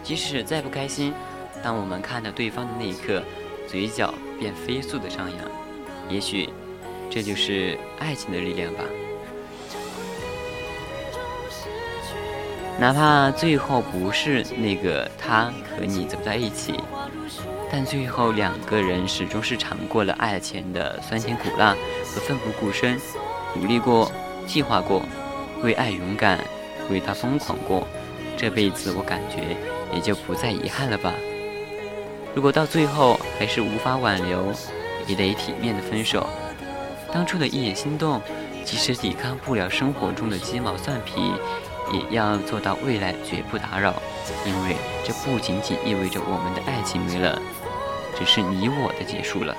Speaker 4: 即使再不开心，当我们看到对方的那一刻，嘴角便飞速的上扬。也许，这就是爱情的力量吧。哪怕最后不是那个他和你走在一起，但最后两个人始终是尝过了爱情的酸甜苦辣和奋不顾身，努力过，计划过，为爱勇敢，为他疯狂过，这辈子我感觉也就不再遗憾了吧。如果到最后还是无法挽留，也得体面的分手。当初的一眼心动，即使抵抗不了生活中的鸡毛蒜皮。也要做到未来绝不打扰，因为这不仅仅意味着我们的爱情没了，只是你我的结束了。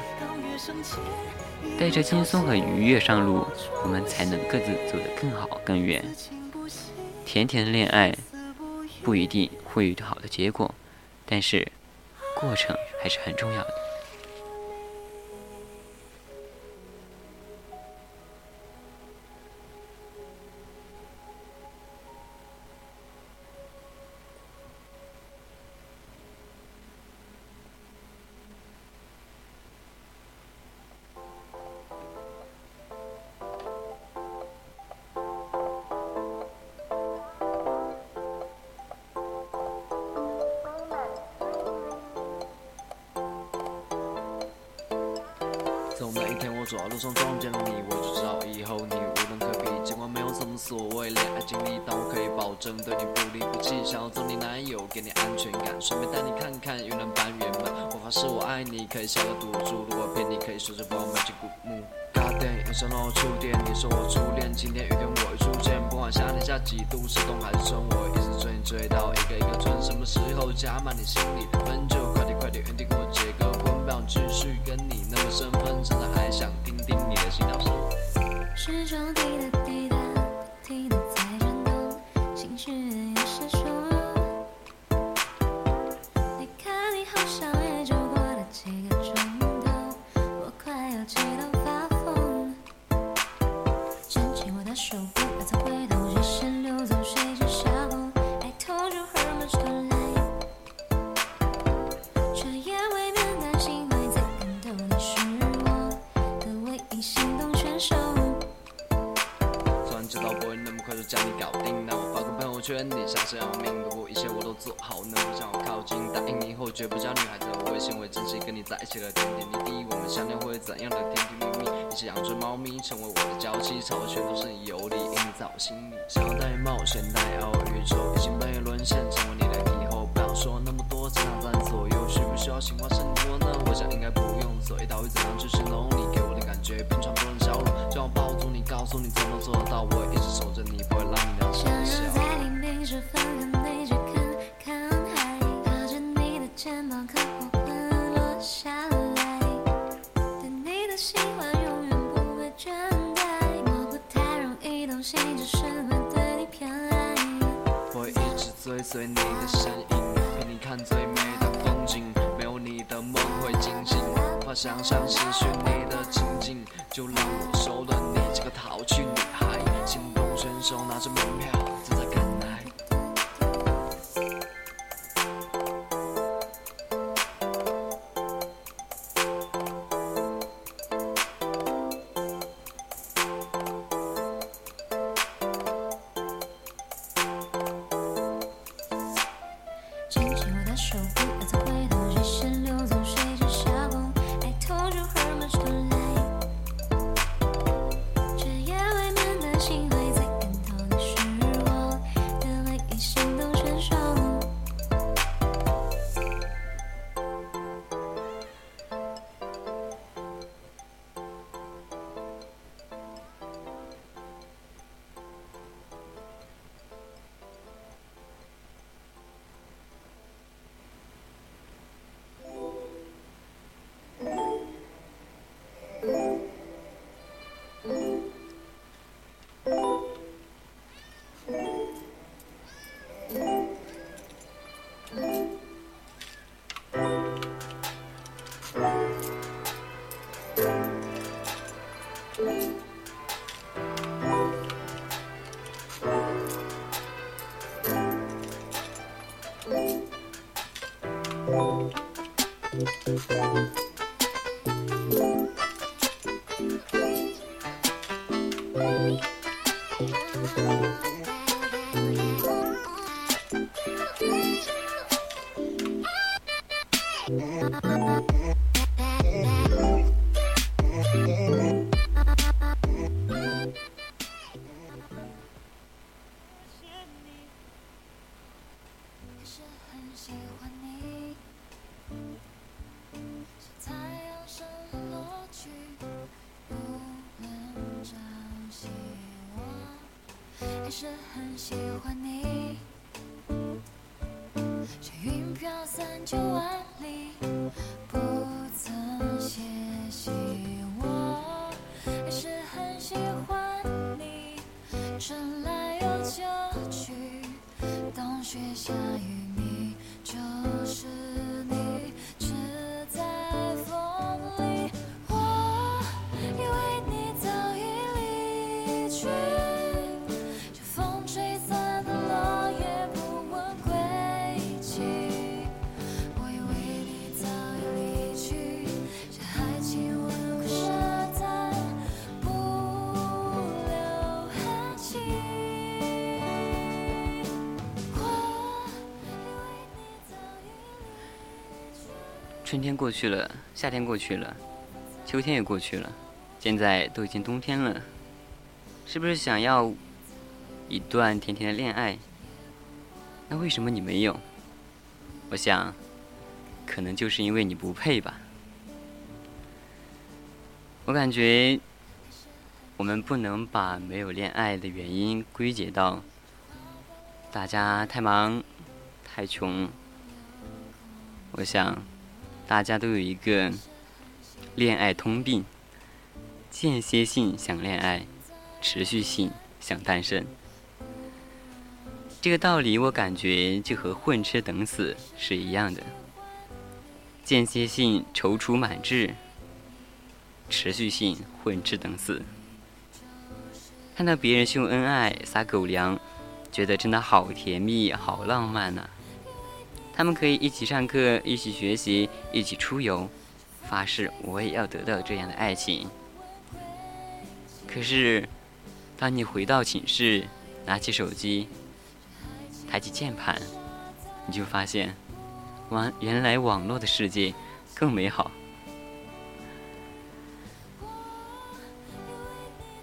Speaker 4: 带着轻松和愉悦上路，我们才能各自走得更好更远。甜甜的恋爱不一定会有好的结果，但是过程还是很重要的。
Speaker 10: 一起了点点
Speaker 7: 滴滴。我
Speaker 10: 们相恋会怎样的甜甜蜜蜜？一起养只猫咪，成为我的娇妻，朝的全都是你有理，印在我心里。想要带你冒险，带你遨宇宙，已经被沦陷，成为你的以后。不要说那么多，只想在左右，需不需要情话胜多呢？我想应该不用，所以到底怎样去形容你给我的感觉？冰川不能消融，就要抱住你，告诉你怎么做得到，我一直守着你，不会让你
Speaker 7: 想
Speaker 10: 象失去你的情景。就让
Speaker 7: 春
Speaker 4: 天过去了，夏天过去了，秋天也过去了，现在都已经冬天了，是不是想要一段甜甜的恋爱？那为什么你没有？我想，可能就是因为你不配吧。我感觉，我们不能把没有恋爱的原因归结到大家太忙、太穷。我想。大家都有一个恋爱通病：间歇性想恋爱，持续性想单身。这个道理我感觉就和混吃等死是一样的。间歇性踌躇满志，持续性混吃等死。看到别人秀恩爱、撒狗粮，觉得真的好甜蜜、好浪漫呐、他们可以一起上课，一起学习，一起出游，发誓我也要得到这样的爱情。可是，当你回到寝室，拿起手机，抬起键盘，你就发现，网原来网络的世界更美好。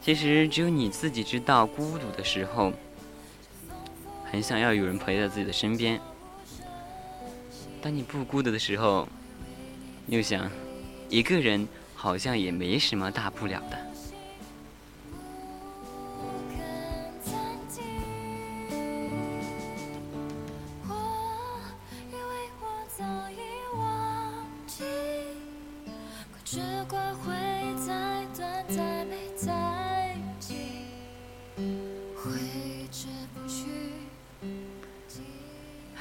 Speaker 4: 其实只有你自己知道，孤独的时候，很想要有人陪在自己的身边。当你不孤独的时候，又想一个人好像也没什么大不了的。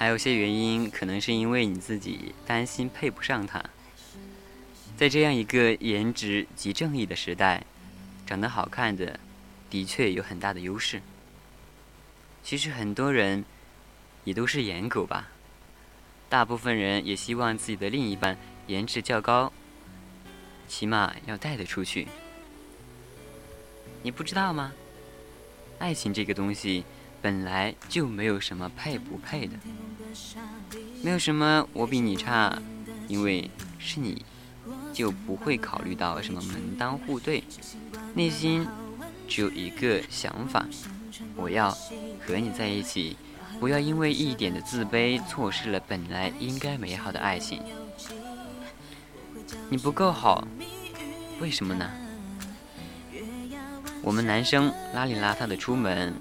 Speaker 4: 还有些原因，可能是因为你自己担心配不上他。在这样一个颜值即正义的时代，长得好看的的确有很大的优势。其实很多人也都是颜狗吧，大部分人也希望自己的另一半颜值较高，起码要带得出去。你不知道吗？爱情这个东西本来就没有什么配不配的，没有什么我比你差，因为是你，就不会考虑到什么门当户对，内心只有一个想法：我要和你在一起，不要因为一点的自卑错失了本来应该美好的爱情。你不够好，为什么呢？我们男生邋里邋遢的出门，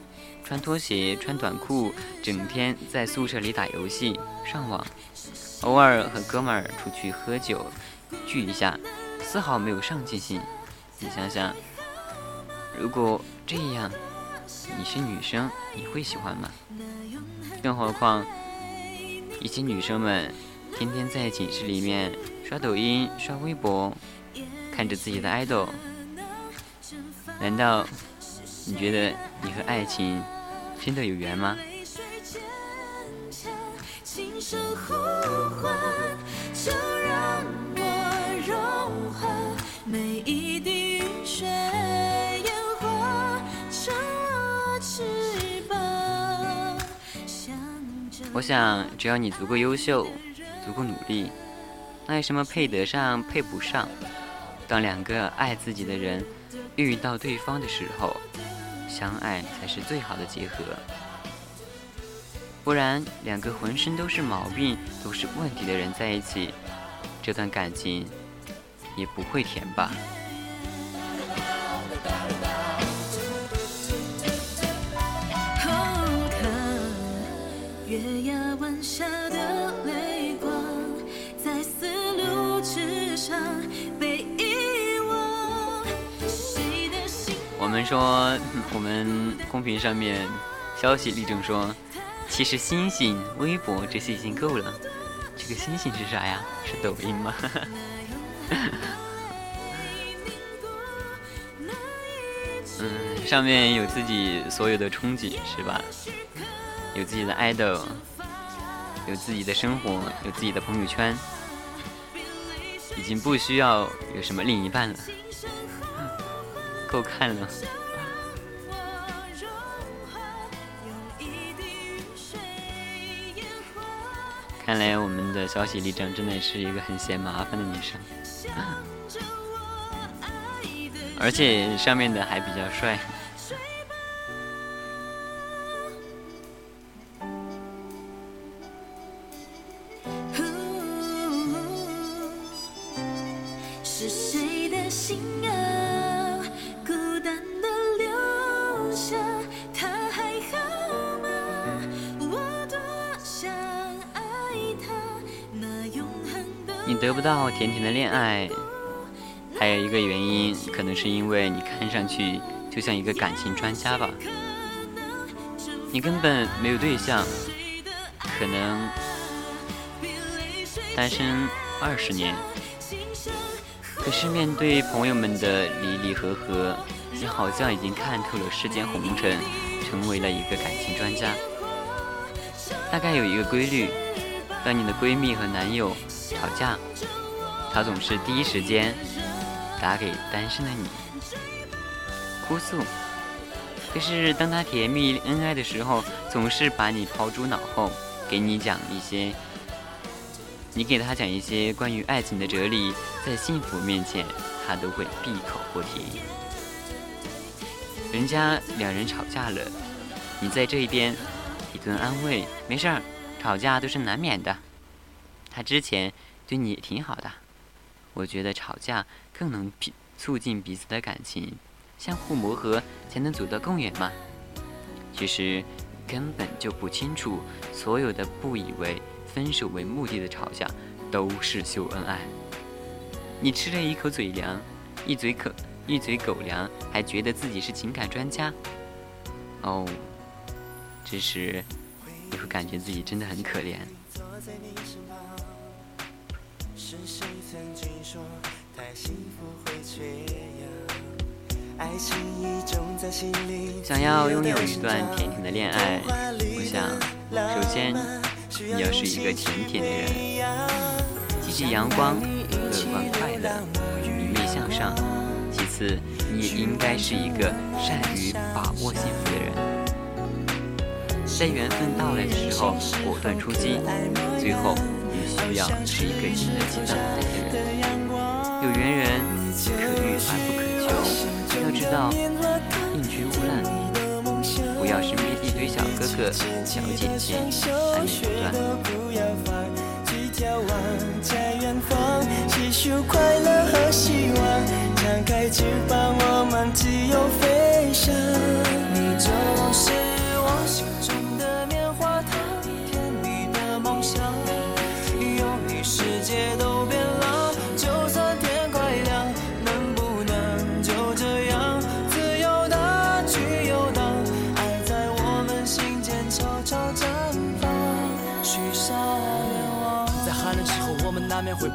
Speaker 4: 穿拖鞋、穿短裤，整天在宿舍里打游戏、上网，偶尔和哥们儿出去喝酒，聚一下，丝毫没有上进心。你想想，如果这样，你是女生，你会喜欢吗？更何况，一些女生们天天在寝室里面刷抖音、刷微博，看着自己的 idol。难道你觉得你和爱情真的有缘吗？
Speaker 7: 我
Speaker 4: 想只要你足够优秀，足够努力，那有什么配得上配不上？当两个爱自己的人遇到对方的时候。相爱才是最好的结合。不然，两个浑身都是毛病、都是问题的人在一起，这段感情也不会甜吧。我们说，我们公屏上面消息立正说，其实星星、微博这些已经够了。这个星星是啥呀？是抖音吗？嗯，上面有自己所有的憧憬是吧？有自己的 idol，有自己的生活，有自己的朋友圈，已经不需要有什么另一半了。够看了。看来我们的消息立正真的是一个很嫌麻烦的女生，而且上面的还比较帅。到甜甜的恋爱，还有一个原因，可能是因为你看上去就像一个感情专家吧。你根本没有对象，可能单身二十年，可是面对朋友们的离离合合，你好像已经看透了世间红尘，成为了一个感情专家。大概有一个规律，当你的闺蜜和男友。吵架，他总是第一时间打给单身的你，哭诉。可是当他甜蜜恩爱的时候，总是把你抛诸脑后，给你讲一些，你给他讲一些关于爱情的哲理，在幸福面前，他都会闭口不提。人家两人吵架了，你在这一边一顿安慰，没事儿，吵架都是难免的。他之前对你也挺好的，我觉得吵架更能促进彼此的感情，相互磨合才能走得更远嘛。其实根本就不清楚，所有的不以为分手为目的的吵架都是秀恩爱。你吃了一口嘴粮，一嘴口一嘴狗粮，还觉得自己是情感专家？哦，这时你会感觉自己真的很可怜。想要拥有一段甜甜的恋爱，我想，首先你要是一个甜甜的人，积极阳光、乐观快乐、明媚向上。其次，你也应该是一个善于把握幸福的人，在缘分到来的时候果断出击。最后，你需要是一个经得起等待的人。有缘人可遇而不求，要知道。不要身边一堆小哥哥、小姐姐暧昧不断。细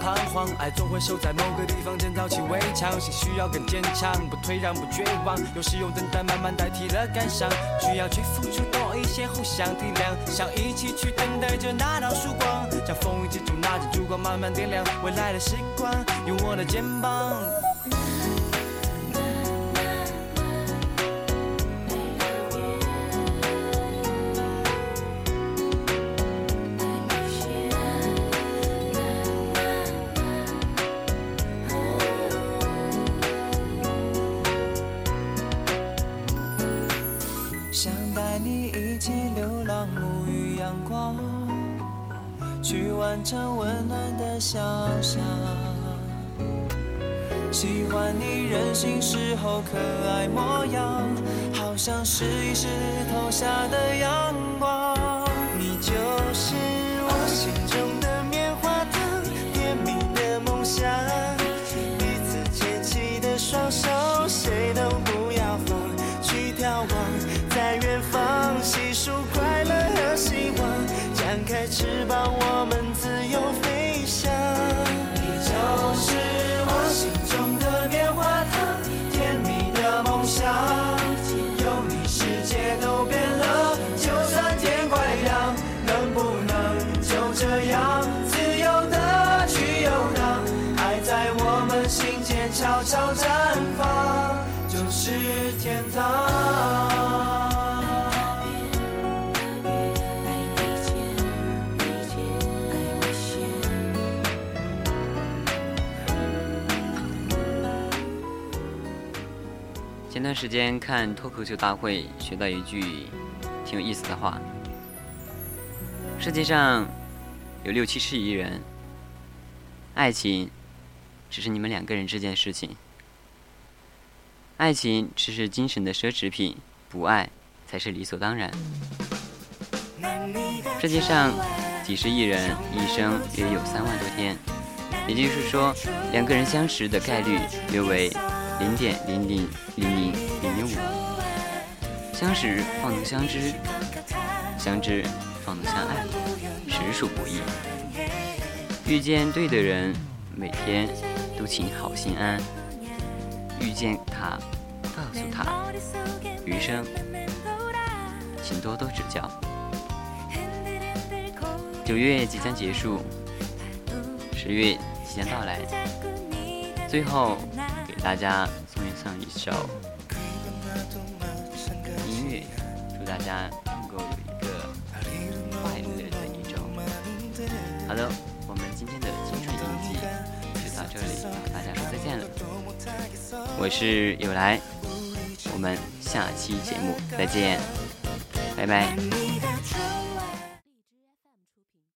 Speaker 4: 彷徨，爱总会守在某个地方，建造起围墙。心需要更坚强，不退让，不绝望。有时用等待慢慢代替了感伤，需要去付出多一些，互相体谅。想一起去等待着那道曙光，将风雨之中拿着烛光慢慢点亮未来的时光，有我的肩膀。
Speaker 13: 去完成温暖的想象。喜欢你任性时候可爱模样，好像是一石投下的阳光。翅膀，我们自由飞翔。你就是我心中的棉花糖，甜蜜的梦想。有你，世界都变了。就算天快亮，能不能就这样自由的去游荡？爱在我们心间悄悄绽放，就是天堂。
Speaker 4: 段时间看脱口秀大会，学到一句挺有意思的话：世界上有六七十亿人，爱情只是你们两个人之间的事情。爱情只是精神的奢侈品，不爱才是理所当然。世界上几十亿人，一生约有三万多天，也就是说，两个人相识的概率约为零点零零零零零零五。相识方能相知，相知方能相爱，实属不易。遇见对的人，每天都请好心安。遇见他，告诉他，余生请多多指教。九月即将结束，十月即将到来，最后大家送上一首。音乐祝大家能够有一个快乐的一周。好的我们今天的青春印记就到这里和大家说再见了。我是有来我们下期节目再见。拜拜。